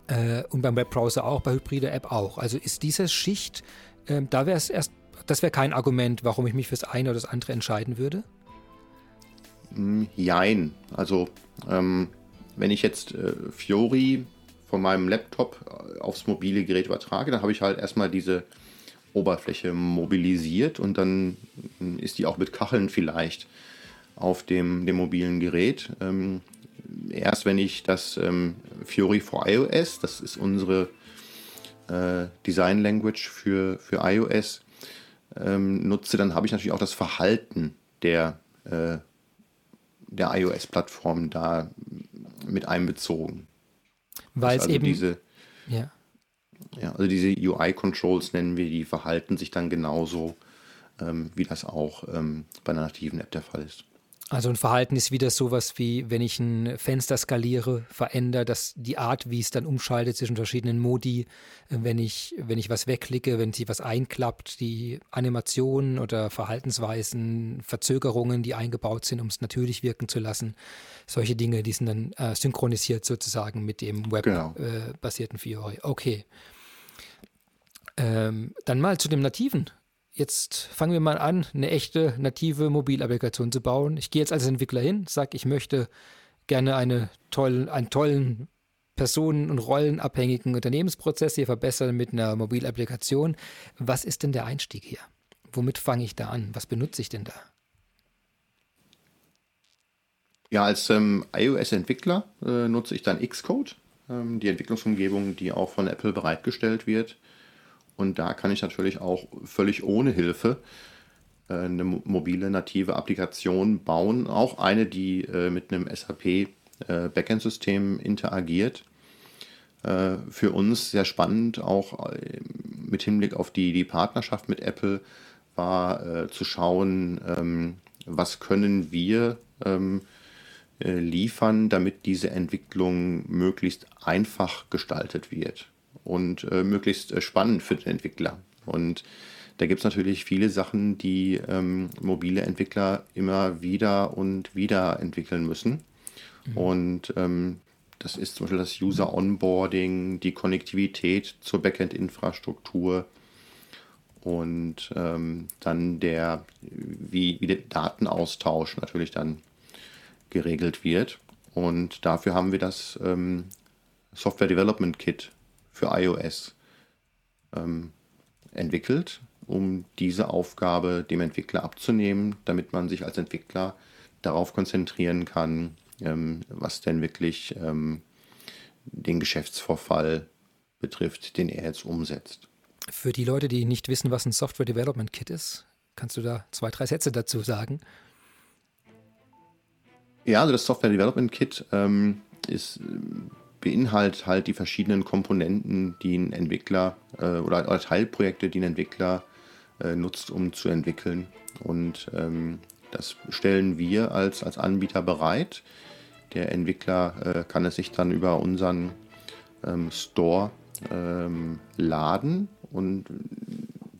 Äh, und beim Webbrowser auch, bei hybride App auch. Also ist diese Schicht, äh, da wäre es erst, das wäre kein Argument, warum ich mich fürs eine oder das andere entscheiden würde? Hm, jein. Also, ähm, wenn ich jetzt äh, Fiori von meinem Laptop äh, aufs mobile Gerät übertrage, dann habe ich halt erstmal diese Oberfläche mobilisiert und dann hm, ist die auch mit Kacheln vielleicht auf dem, dem mobilen Gerät. Ähm, erst wenn ich das ähm, Fiori for iOS, das ist unsere äh, Design Language für, für iOS, ähm, nutze, dann habe ich natürlich auch das Verhalten der, äh, der iOS-Plattform da mit einbezogen. Weil es also eben diese, ja. ja. also diese UI-Controls nennen wir, die verhalten sich dann genauso, ähm, wie das auch ähm, bei einer nativen App der Fall ist. Also ein Verhalten ist wieder sowas wie, wenn ich ein Fenster skaliere, verändere, dass die Art, wie es dann umschaltet zwischen verschiedenen Modi, äh, wenn ich, wenn ich was wegklicke, wenn sich was einklappt, die Animationen oder Verhaltensweisen, Verzögerungen, die eingebaut sind, um es natürlich wirken zu lassen, solche Dinge, die sind dann äh, synchronisiert sozusagen mit dem Web-basierten genau. äh, Fiori. Okay. Ähm, dann mal zu dem Nativen jetzt fangen wir mal an, eine echte native Mobilapplikation zu bauen. Ich gehe jetzt als Entwickler hin, sage, ich möchte gerne eine tolle, einen tollen personen- und rollenabhängigen Unternehmensprozess hier verbessern mit einer Mobilapplikation. Was ist denn der Einstieg hier? Womit fange ich da an? Was benutze ich denn da? Ja, als ähm, iOS-Entwickler äh, nutze ich dann Xcode, ähm, die Entwicklungsumgebung, die auch von Apple bereitgestellt wird. Und da kann ich natürlich auch völlig ohne Hilfe äh, eine mobile native Applikation bauen. Auch eine, die äh, mit einem SAP äh, Backend-System interagiert. Für uns sehr spannend, auch mit Hinblick auf die, die Partnerschaft mit Apple, war zu schauen, ähm, was können wir ähm, liefern, damit diese Entwicklung möglichst einfach gestaltet wird und äh, möglichst äh, spannend für den Entwickler. Und da gibt es natürlich viele Sachen, die ähm, mobile Entwickler immer wieder und wieder entwickeln müssen. Mhm. Und ähm, das ist zum Beispiel das User Onboarding, die Konnektivität zur Backend-Infrastruktur und ähm, dann der, wie, wie der Datenaustausch natürlich dann geregelt wird. Und dafür haben wir das ähm, Software Development Kit für iOS ähm, entwickelt, um diese Aufgabe dem Entwickler abzunehmen, damit man sich als Entwickler darauf konzentrieren kann, ähm, was denn wirklich ähm, den Geschäftsvorfall betrifft, den er jetzt umsetzt. Für die Leute, die nicht wissen, was ein Software Development Kit ist, kannst du da zwei, drei Sätze dazu sagen? Ja, also das Software Development Kit ähm, ist beinhaltet halt die verschiedenen Komponenten, die ein Entwickler äh, oder, oder, Teilprojekte, die ein Entwickler äh, nutzt, um zu entwickeln. Und ähm, das stellen wir als, als Anbieter bereit. Der Entwickler äh, kann es sich dann über unseren ähm, Store ähm, laden und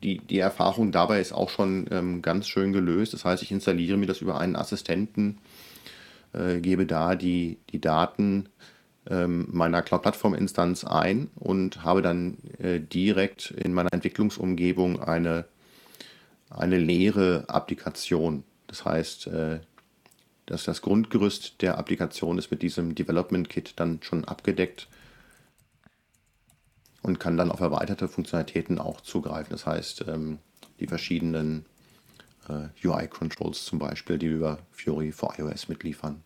die, die Erfahrung dabei ist auch schon ähm, ganz schön gelöst. Das heißt, ich installiere mir das über einen Assistenten, äh, gebe da die, die Daten meiner Cloud-Plattform-Instanz ein und habe dann äh, direkt in meiner Entwicklungsumgebung eine, eine leere Applikation. Das heißt, äh, dass das Grundgerüst der Applikation ist mit diesem Development Kit dann schon abgedeckt und kann dann auf erweiterte Funktionalitäten auch zugreifen. Das heißt, ähm, die verschiedenen äh, UI-Controls zum Beispiel, die wir über Fury für iOS mitliefern.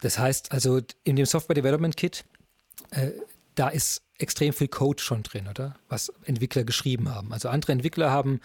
Das heißt also, in dem Software Development Kit, äh, da ist extrem viel Code schon drin, oder? Was Entwickler geschrieben haben. Also andere Entwickler haben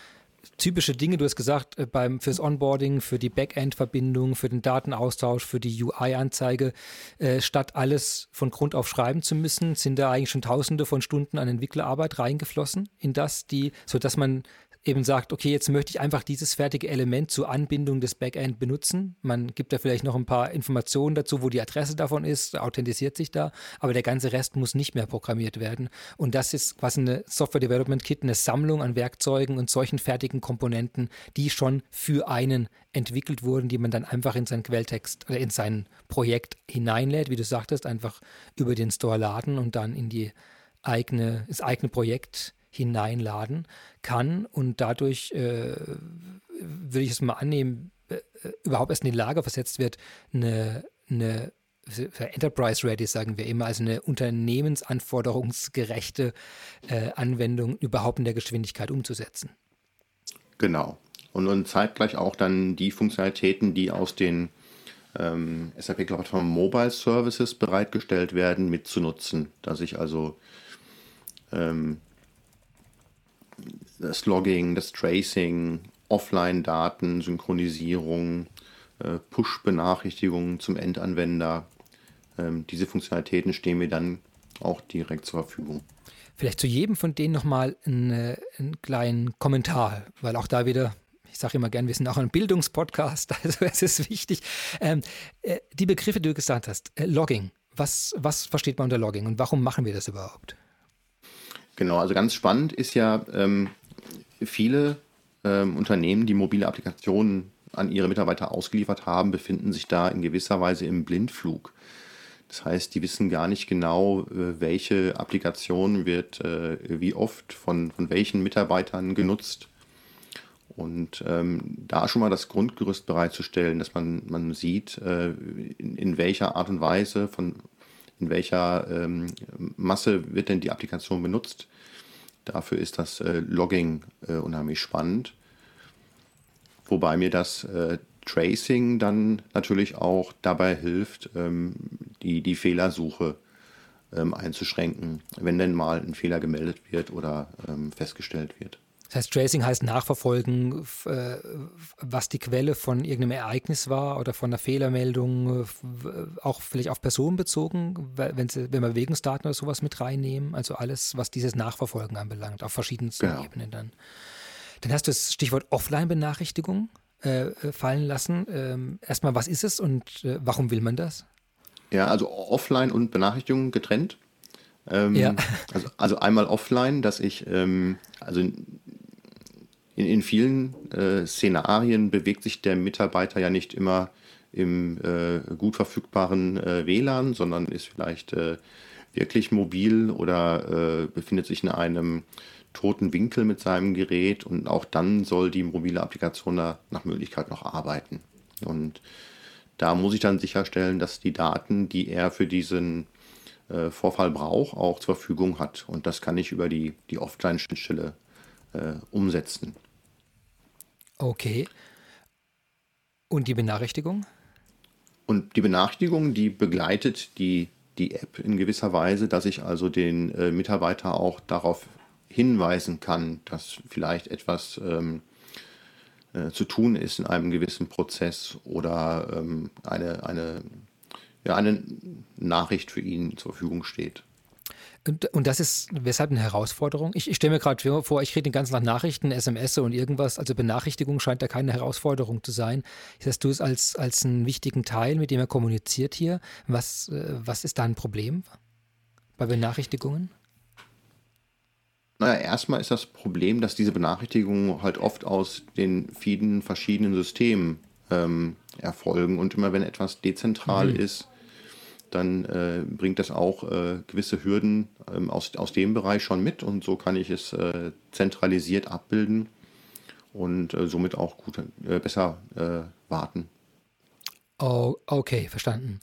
typische Dinge, du hast gesagt, äh, beim, fürs Onboarding, für die Backend-Verbindung, für den Datenaustausch, für die UI-Anzeige, äh, statt alles von Grund auf schreiben zu müssen, sind da eigentlich schon tausende von Stunden an Entwicklerarbeit reingeflossen in das, die, sodass man eben sagt, okay, jetzt möchte ich einfach dieses fertige Element zur Anbindung des Backend benutzen. Man gibt da vielleicht noch ein paar Informationen dazu, wo die Adresse davon ist, authentisiert sich da, aber der ganze Rest muss nicht mehr programmiert werden. Und das ist quasi eine Software Development Kit, eine Sammlung an Werkzeugen und solchen fertigen Komponenten, die schon für einen entwickelt wurden, die man dann einfach in seinen Quelltext oder in sein Projekt hineinlädt, wie du sagtest, einfach über den Store laden und dann in die eigene, das eigene Projekt hineinladen kann und dadurch, äh, würde ich es mal annehmen, äh, überhaupt erst in die Lage versetzt wird, eine, eine Enterprise Ready, sagen wir immer, also eine unternehmensanforderungsgerechte äh, Anwendung überhaupt in der Geschwindigkeit umzusetzen. Genau. Und, und zeitgleich auch dann die Funktionalitäten, die aus den ähm, SAP Cloud Platform Mobile Services bereitgestellt werden, mitzunutzen. Dass ich also ähm, das Logging, das Tracing, Offline-Daten, Synchronisierung, äh, Push-Benachrichtigungen zum Endanwender. Ähm, diese Funktionalitäten stehen mir dann auch direkt zur Verfügung. Vielleicht zu jedem von denen nochmal einen, einen kleinen Kommentar, weil auch da wieder ich sage immer gern, wir sind auch ein Bildungspodcast, [LAUGHS] also es ist wichtig. Ähm, äh, die Begriffe, die du gesagt hast, äh, Logging, was, was versteht man unter Logging und warum machen wir das überhaupt? Genau, also ganz spannend ist ja, ähm, viele ähm, Unternehmen, die mobile Applikationen an ihre Mitarbeiter ausgeliefert haben, befinden sich da in gewisser Weise im Blindflug. Das heißt, die wissen gar nicht genau, äh, welche Applikation wird äh, wie oft von, von welchen Mitarbeitern genutzt. Und ähm, da schon mal das Grundgerüst bereitzustellen, dass man, man sieht, äh, in, in, welcher Art und Weise, von in welcher ähm, Masse wird denn die Applikation benutzt, Dafür ist das äh, Logging äh, unheimlich spannend. Wobei mir das äh, Tracing dann natürlich auch dabei hilft, ähm, die, die Fehlersuche ähm, einzuschränken, wenn denn mal ein Fehler gemeldet wird oder ähm, festgestellt wird. Das heißt, Tracing heißt nachverfolgen, äh, was die Quelle von irgendeinem Ereignis war oder von einer Fehlermeldung, auch vielleicht auf Personen bezogen, wenn, sie, wenn wir Bewegungsdaten oder sowas mit reinnehmen. Also alles, was dieses Nachverfolgen anbelangt, auf verschiedensten genau. Ebenen dann. Dann hast du das Stichwort Offline-Benachrichtigung äh, äh, fallen lassen. Ähm, erstmal, was ist es und äh, warum will man das? Ja, also Offline und Benachrichtigung getrennt. Ähm, ja. also, also einmal offline, dass ich, ähm, also in, in vielen äh, Szenarien bewegt sich der Mitarbeiter ja nicht immer im äh, gut verfügbaren äh, WLAN, sondern ist vielleicht äh, wirklich mobil oder äh, befindet sich in einem toten Winkel mit seinem Gerät und auch dann soll die mobile Applikation da nach Möglichkeit noch arbeiten. Und da muss ich dann sicherstellen, dass die Daten, die er für diesen äh, Vorfall braucht, auch zur Verfügung hat. Und das kann ich über die, die Offline-Schnittstelle äh, umsetzen. Okay. Und die Benachrichtigung? Und die Benachrichtigung, die begleitet die, die App in gewisser Weise, dass ich also den äh, Mitarbeiter auch darauf hinweisen kann, dass vielleicht etwas ähm, äh, zu tun ist in einem gewissen Prozess oder ähm, eine, eine, ja, eine Nachricht für ihn zur Verfügung steht. Und, und das ist weshalb eine Herausforderung? Ich, ich stelle mir gerade vor, ich rede den ganzen Tag Nachrichten, SMS und irgendwas. Also Benachrichtigung scheint da keine Herausforderung zu sein. Siehst du es als, als einen wichtigen Teil, mit dem er kommuniziert hier? Was, äh, was ist da ein Problem bei Benachrichtigungen? Naja, erstmal ist das Problem, dass diese Benachrichtigungen halt oft aus den vielen verschiedenen Systemen ähm, erfolgen. Und immer wenn etwas dezentral mhm. ist, dann äh, bringt das auch äh, gewisse Hürden ähm, aus, aus dem Bereich schon mit und so kann ich es äh, zentralisiert abbilden und äh, somit auch gut, äh, besser äh, warten. Oh, okay, verstanden.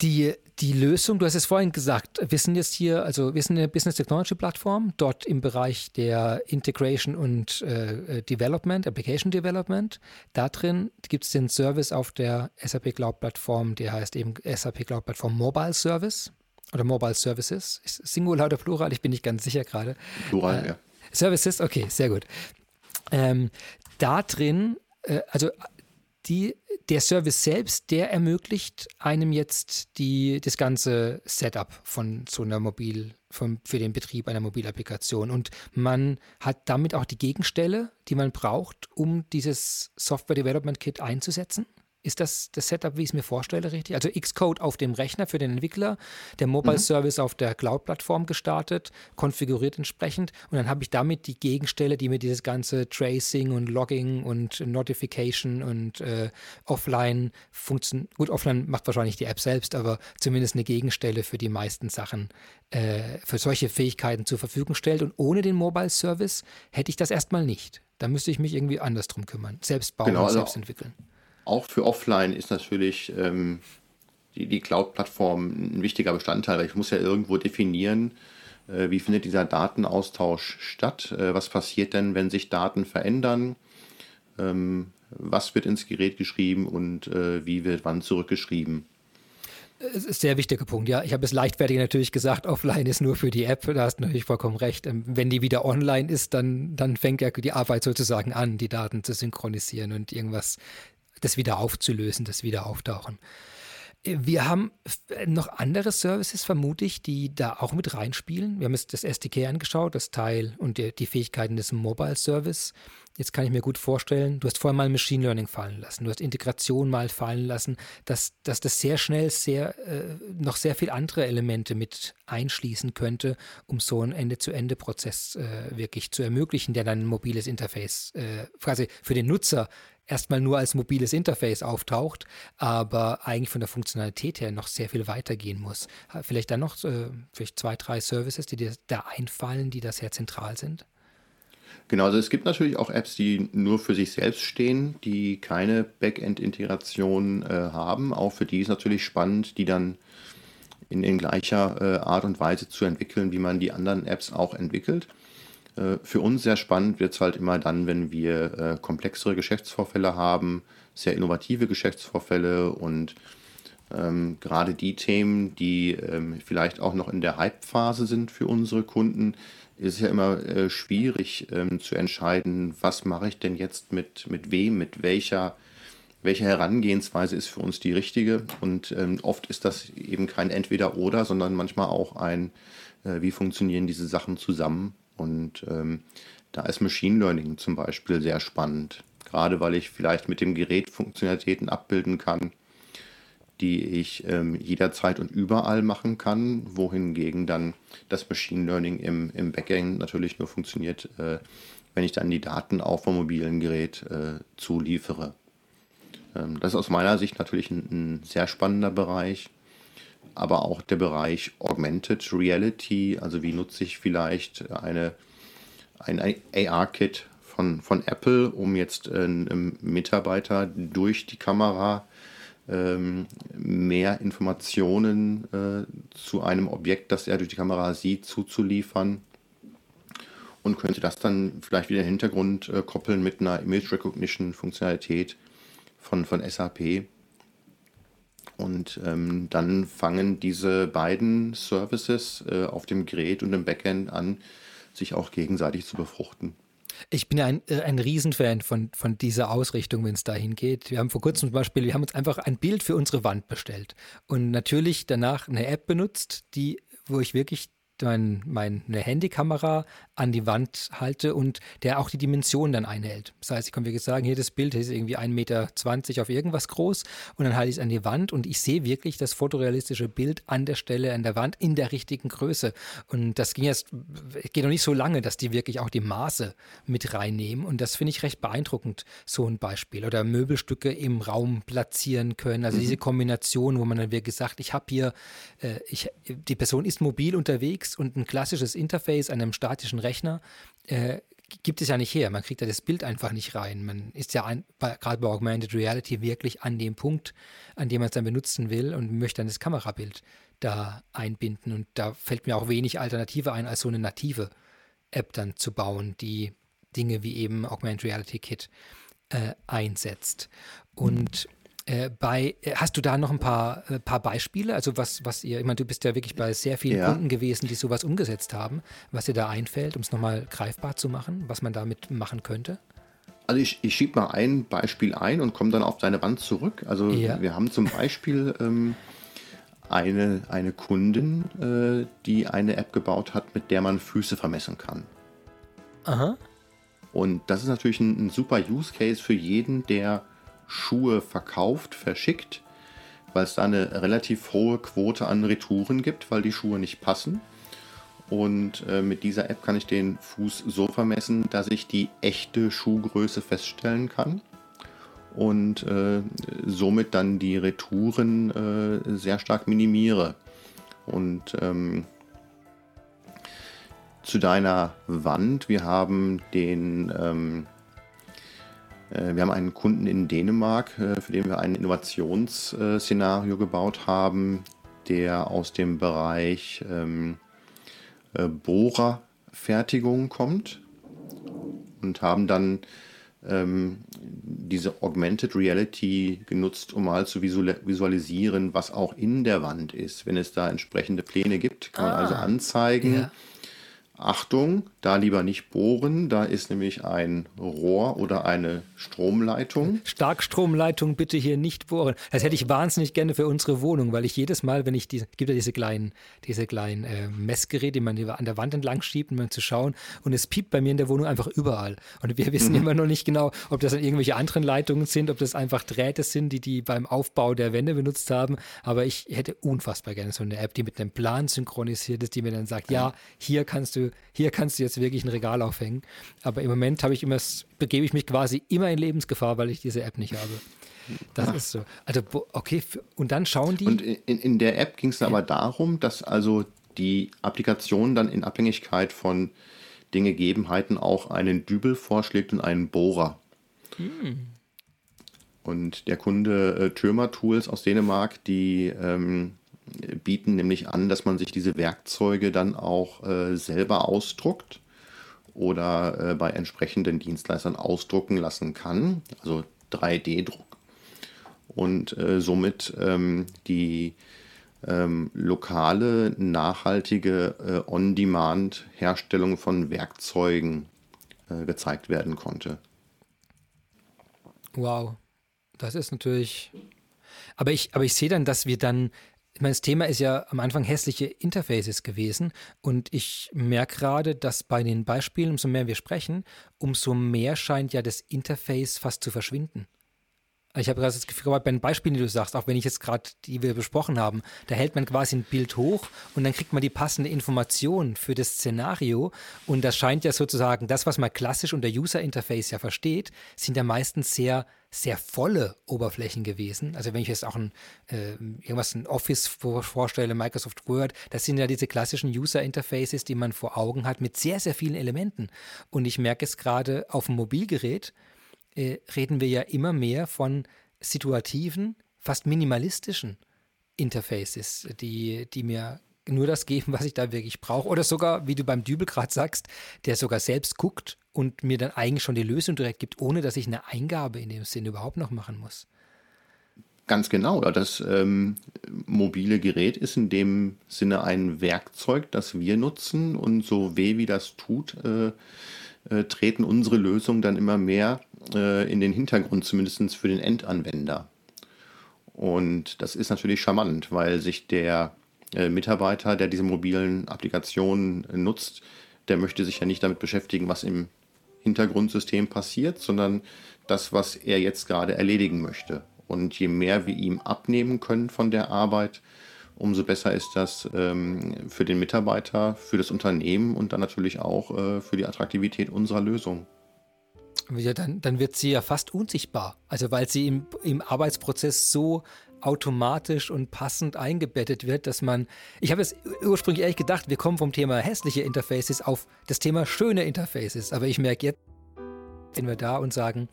Die, die Lösung, du hast es vorhin gesagt, wir sind jetzt hier, also wir sind eine Business Technology Plattform, dort im Bereich der Integration und äh, Development, Application Development. Da drin gibt es den Service auf der SAP Cloud Plattform, der heißt eben SAP Cloud Plattform Mobile Service oder Mobile Services. Singular oder Plural, ich bin nicht ganz sicher gerade. Plural, äh, ja. Services, okay, sehr gut. Ähm, da drin, äh, also die, der Service selbst, der ermöglicht einem jetzt die, das ganze Setup von so einer Mobil, von, für den Betrieb einer Mobilapplikation. Und man hat damit auch die Gegenstelle, die man braucht, um dieses Software Development Kit einzusetzen. Ist das das Setup, wie ich es mir vorstelle, richtig? Also Xcode auf dem Rechner für den Entwickler, der Mobile mhm. Service auf der Cloud-Plattform gestartet, konfiguriert entsprechend und dann habe ich damit die Gegenstelle, die mir dieses ganze Tracing und Logging und Notification und äh, Offline funktioniert. Gut, Offline macht wahrscheinlich die App selbst, aber zumindest eine Gegenstelle für die meisten Sachen, äh, für solche Fähigkeiten zur Verfügung stellt. Und ohne den Mobile Service hätte ich das erstmal nicht. Da müsste ich mich irgendwie anders drum kümmern. Selbst bauen genau, und also selbst entwickeln auch für Offline ist natürlich ähm, die, die Cloud-Plattform ein wichtiger Bestandteil, weil ich muss ja irgendwo definieren, äh, wie findet dieser Datenaustausch statt, äh, was passiert denn, wenn sich Daten verändern, ähm, was wird ins Gerät geschrieben und äh, wie wird wann zurückgeschrieben. Das ist ein sehr wichtiger Punkt, ja. Ich habe es leichtfertig natürlich gesagt, offline ist nur für die App, da hast du natürlich vollkommen recht. Ähm, wenn die wieder online ist, dann, dann fängt ja die Arbeit sozusagen an, die Daten zu synchronisieren und irgendwas das wieder aufzulösen, das wieder auftauchen. Wir haben noch andere Services, vermute ich, die da auch mit reinspielen. Wir haben jetzt das SDK angeschaut, das Teil und die, die Fähigkeiten des Mobile Service. Jetzt kann ich mir gut vorstellen, du hast vorher mal Machine Learning fallen lassen, du hast Integration mal fallen lassen, dass, dass das sehr schnell sehr, äh, noch sehr viel andere Elemente mit einschließen könnte, um so einen Ende-zu-Ende-Prozess äh, wirklich zu ermöglichen, der dann ein mobiles Interface äh, quasi für den Nutzer erstmal nur als mobiles Interface auftaucht, aber eigentlich von der Funktionalität her noch sehr viel weitergehen muss. Vielleicht dann noch äh, vielleicht zwei, drei Services, die dir da einfallen, die da sehr zentral sind? Genau, also es gibt natürlich auch Apps, die nur für sich selbst stehen, die keine Backend-Integration äh, haben. Auch für die ist natürlich spannend, die dann in, in gleicher äh, Art und Weise zu entwickeln, wie man die anderen Apps auch entwickelt. Äh, für uns sehr spannend wird es halt immer dann, wenn wir äh, komplexere Geschäftsvorfälle haben, sehr innovative Geschäftsvorfälle und ähm, gerade die Themen, die ähm, vielleicht auch noch in der Hype-Phase sind für unsere Kunden, ist ja immer äh, schwierig ähm, zu entscheiden, was mache ich denn jetzt mit, mit wem, mit welcher, welche Herangehensweise ist für uns die richtige. Und ähm, oft ist das eben kein Entweder-Oder, sondern manchmal auch ein, äh, wie funktionieren diese Sachen zusammen. Und ähm, da ist Machine Learning zum Beispiel sehr spannend, gerade weil ich vielleicht mit dem Gerät Funktionalitäten abbilden kann, die ich ähm, jederzeit und überall machen kann, wohingegen dann das Machine Learning im, im Backend natürlich nur funktioniert, äh, wenn ich dann die Daten auf dem mobilen Gerät äh, zuliefere. Ähm, das ist aus meiner Sicht natürlich ein, ein sehr spannender Bereich aber auch der Bereich Augmented Reality, also wie nutze ich vielleicht eine, ein AR-Kit von, von Apple, um jetzt äh, einem Mitarbeiter durch die Kamera ähm, mehr Informationen äh, zu einem Objekt, das er durch die Kamera sieht, zuzuliefern und könnte das dann vielleicht wieder im Hintergrund äh, koppeln mit einer Image Recognition Funktionalität von, von SAP. Und ähm, dann fangen diese beiden Services äh, auf dem Gerät und im Backend an, sich auch gegenseitig zu befruchten. Ich bin ein, äh, ein Riesenfan von, von dieser Ausrichtung, wenn es dahin geht. Wir haben vor kurzem zum Beispiel, wir haben uns einfach ein Bild für unsere Wand bestellt und natürlich danach eine App benutzt, die, wo ich wirklich mein, meine Handykamera an die Wand halte und der auch die Dimensionen dann einhält. Das heißt, ich kann wirklich sagen, hier das Bild ist irgendwie 1,20 Meter auf irgendwas groß und dann halte ich es an die Wand und ich sehe wirklich das fotorealistische Bild an der Stelle an der Wand in der richtigen Größe. Und das ging jetzt, geht noch nicht so lange, dass die wirklich auch die Maße mit reinnehmen und das finde ich recht beeindruckend, so ein Beispiel. Oder Möbelstücke im Raum platzieren können. Also mhm. diese Kombination, wo man dann wirklich sagt, ich habe hier, äh, ich, die Person ist mobil unterwegs und ein klassisches Interface an einem statischen Rechner äh, gibt es ja nicht her. Man kriegt ja das Bild einfach nicht rein. Man ist ja gerade bei Augmented Reality wirklich an dem Punkt, an dem man es dann benutzen will und möchte dann das Kamerabild da einbinden. Und da fällt mir auch wenig Alternative ein, als so eine native App dann zu bauen, die Dinge wie eben Augmented Reality Kit äh, einsetzt. Und äh, bei, äh, hast du da noch ein paar, äh, paar Beispiele? Also was, was ihr, ich meine, du bist ja wirklich bei sehr vielen ja. Kunden gewesen, die sowas umgesetzt haben, was dir da einfällt, um es nochmal greifbar zu machen, was man damit machen könnte? Also ich, ich schiebe mal ein Beispiel ein und komme dann auf deine Wand zurück. Also ja. wir haben zum Beispiel ähm, eine, eine Kundin, äh, die eine App gebaut hat, mit der man Füße vermessen kann. Aha. Und das ist natürlich ein, ein super Use Case für jeden, der Schuhe verkauft, verschickt, weil es da eine relativ hohe Quote an Retouren gibt, weil die Schuhe nicht passen. Und äh, mit dieser App kann ich den Fuß so vermessen, dass ich die echte Schuhgröße feststellen kann und äh, somit dann die Retouren äh, sehr stark minimiere. Und ähm, zu deiner Wand, wir haben den ähm, äh, wir haben einen Kunden in Dänemark, äh, für den wir ein Innovationsszenario gebaut haben, der aus dem Bereich ähm, äh, Bohrerfertigung kommt und haben dann ähm, diese Augmented Reality genutzt, um mal zu visualisieren, was auch in der Wand ist. Wenn es da entsprechende Pläne gibt, kann man also ah, anzeigen, ja Achtung, da lieber nicht bohren, da ist nämlich ein Rohr oder eine Stromleitung. Starkstromleitung bitte hier nicht bohren. Das hätte ich wahnsinnig gerne für unsere Wohnung, weil ich jedes Mal, wenn ich diese, gibt ja diese kleinen, diese kleinen äh, Messgeräte, die man an der Wand entlang schiebt, um zu schauen und es piept bei mir in der Wohnung einfach überall. Und wir wissen mhm. immer noch nicht genau, ob das dann irgendwelche anderen Leitungen sind, ob das einfach Drähte sind, die die beim Aufbau der Wände benutzt haben. Aber ich hätte unfassbar gerne so eine App, die mit einem Plan synchronisiert ist, die mir dann sagt, ja, hier kannst du hier kannst du jetzt wirklich ein Regal aufhängen. Aber im Moment habe ich immer, begebe ich mich quasi immer in Lebensgefahr, weil ich diese App nicht habe. Das Ach. ist so. Also, okay, und dann schauen die. Und in, in der App ging es ja. aber darum, dass also die Applikation dann in Abhängigkeit von den Gegebenheiten auch einen Dübel vorschlägt und einen Bohrer. Hm. Und der Kunde äh, Türmer Tools aus Dänemark, die ähm, bieten nämlich an, dass man sich diese Werkzeuge dann auch äh, selber ausdruckt oder äh, bei entsprechenden Dienstleistern ausdrucken lassen kann, also 3D-Druck. Und äh, somit ähm, die ähm, lokale, nachhaltige äh, On-Demand-Herstellung von Werkzeugen äh, gezeigt werden konnte. Wow, das ist natürlich. Aber ich, aber ich sehe dann, dass wir dann ich meine, das Thema ist ja am Anfang hässliche Interfaces gewesen und ich merke gerade, dass bei den Beispielen, umso mehr wir sprechen, umso mehr scheint ja das Interface fast zu verschwinden. Ich habe gerade das Gefühl, bei den Beispielen, die du sagst, auch wenn ich jetzt gerade, die wir besprochen haben, da hält man quasi ein Bild hoch und dann kriegt man die passende Information für das Szenario. Und das scheint ja sozusagen, das, was man klassisch unter User Interface ja versteht, sind ja meistens sehr, sehr volle Oberflächen gewesen. Also wenn ich jetzt auch ein, äh, irgendwas, ein Office vorstelle, Microsoft Word, das sind ja diese klassischen User Interfaces, die man vor Augen hat mit sehr, sehr vielen Elementen. Und ich merke es gerade auf dem Mobilgerät, äh, reden wir ja immer mehr von situativen, fast minimalistischen Interfaces, die, die mir nur das geben, was ich da wirklich brauche. Oder sogar, wie du beim Dübel gerade sagst, der sogar selbst guckt und mir dann eigentlich schon die Lösung direkt gibt, ohne dass ich eine Eingabe in dem Sinne überhaupt noch machen muss. Ganz genau. Das ähm, mobile Gerät ist in dem Sinne ein Werkzeug, das wir nutzen und so weh wie das tut, äh, äh, treten unsere Lösungen dann immer mehr äh, in den Hintergrund, zumindest für den Endanwender. Und das ist natürlich charmant, weil sich der äh, Mitarbeiter, der diese mobilen Applikationen nutzt, der möchte sich ja nicht damit beschäftigen, was im Hintergrundsystem passiert, sondern das, was er jetzt gerade erledigen möchte. Und je mehr wir ihm abnehmen können von der Arbeit, umso besser ist das ähm, für den Mitarbeiter, für das Unternehmen und dann natürlich auch äh, für die Attraktivität unserer Lösung. Ja, dann, dann wird sie ja fast unsichtbar. Also weil sie im, im Arbeitsprozess so automatisch und passend eingebettet wird, dass man, ich habe es ursprünglich ehrlich gedacht, wir kommen vom Thema hässliche Interfaces auf das Thema schöne Interfaces, aber ich merke jetzt, sind wir da und sagen,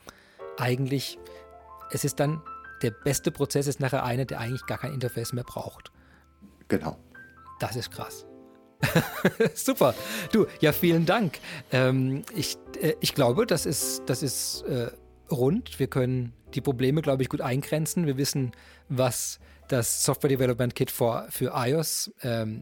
eigentlich, es ist dann, der beste Prozess ist nachher einer, der eigentlich gar kein Interface mehr braucht. Genau. Das ist krass. [LAUGHS] Super. Du, ja, vielen Dank. Ähm, ich, äh, ich glaube, das ist, das ist äh, rund. Wir können die Probleme, glaube ich, gut eingrenzen. Wir wissen, was das Software Development Kit für, für iOS ähm,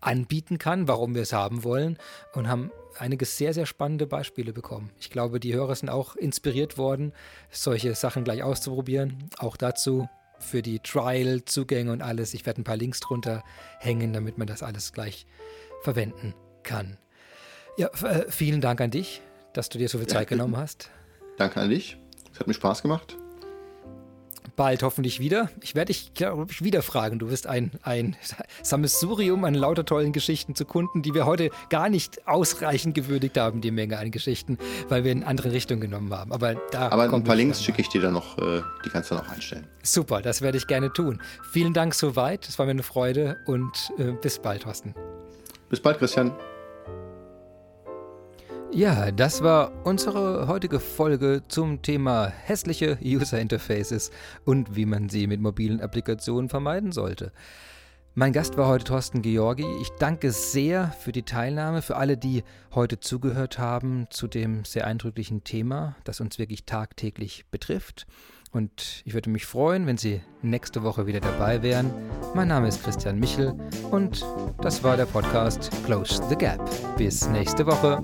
anbieten kann, warum wir es haben wollen und haben einige sehr, sehr spannende Beispiele bekommen. Ich glaube, die Hörer sind auch inspiriert worden, solche Sachen gleich auszuprobieren. Auch dazu für die Trial-Zugänge und alles. Ich werde ein paar Links drunter hängen, damit man das alles gleich verwenden kann. Ja, äh, vielen Dank an dich, dass du dir so viel Zeit genommen hast. [LAUGHS] Danke an dich. Es hat mir Spaß gemacht bald hoffentlich wieder. Ich werde dich, glaube ich, wieder fragen. Du wirst ein, ein Sammelsurium an lauter tollen Geschichten zu Kunden, die wir heute gar nicht ausreichend gewürdigt haben, die Menge an Geschichten, weil wir in andere Richtungen genommen haben. Aber da Aber ein paar Links schicke ich dir dann noch, äh, die kannst du dann auch einstellen. Super, das werde ich gerne tun. Vielen Dank soweit. Es war mir eine Freude und äh, bis bald, Thorsten. Bis bald, Christian. Ja, das war unsere heutige Folge zum Thema hässliche User Interfaces und wie man sie mit mobilen Applikationen vermeiden sollte. Mein Gast war heute Thorsten Georgi. Ich danke sehr für die Teilnahme, für alle, die heute zugehört haben zu dem sehr eindrücklichen Thema, das uns wirklich tagtäglich betrifft. Und ich würde mich freuen, wenn Sie nächste Woche wieder dabei wären. Mein Name ist Christian Michel und das war der Podcast Close the Gap. Bis nächste Woche.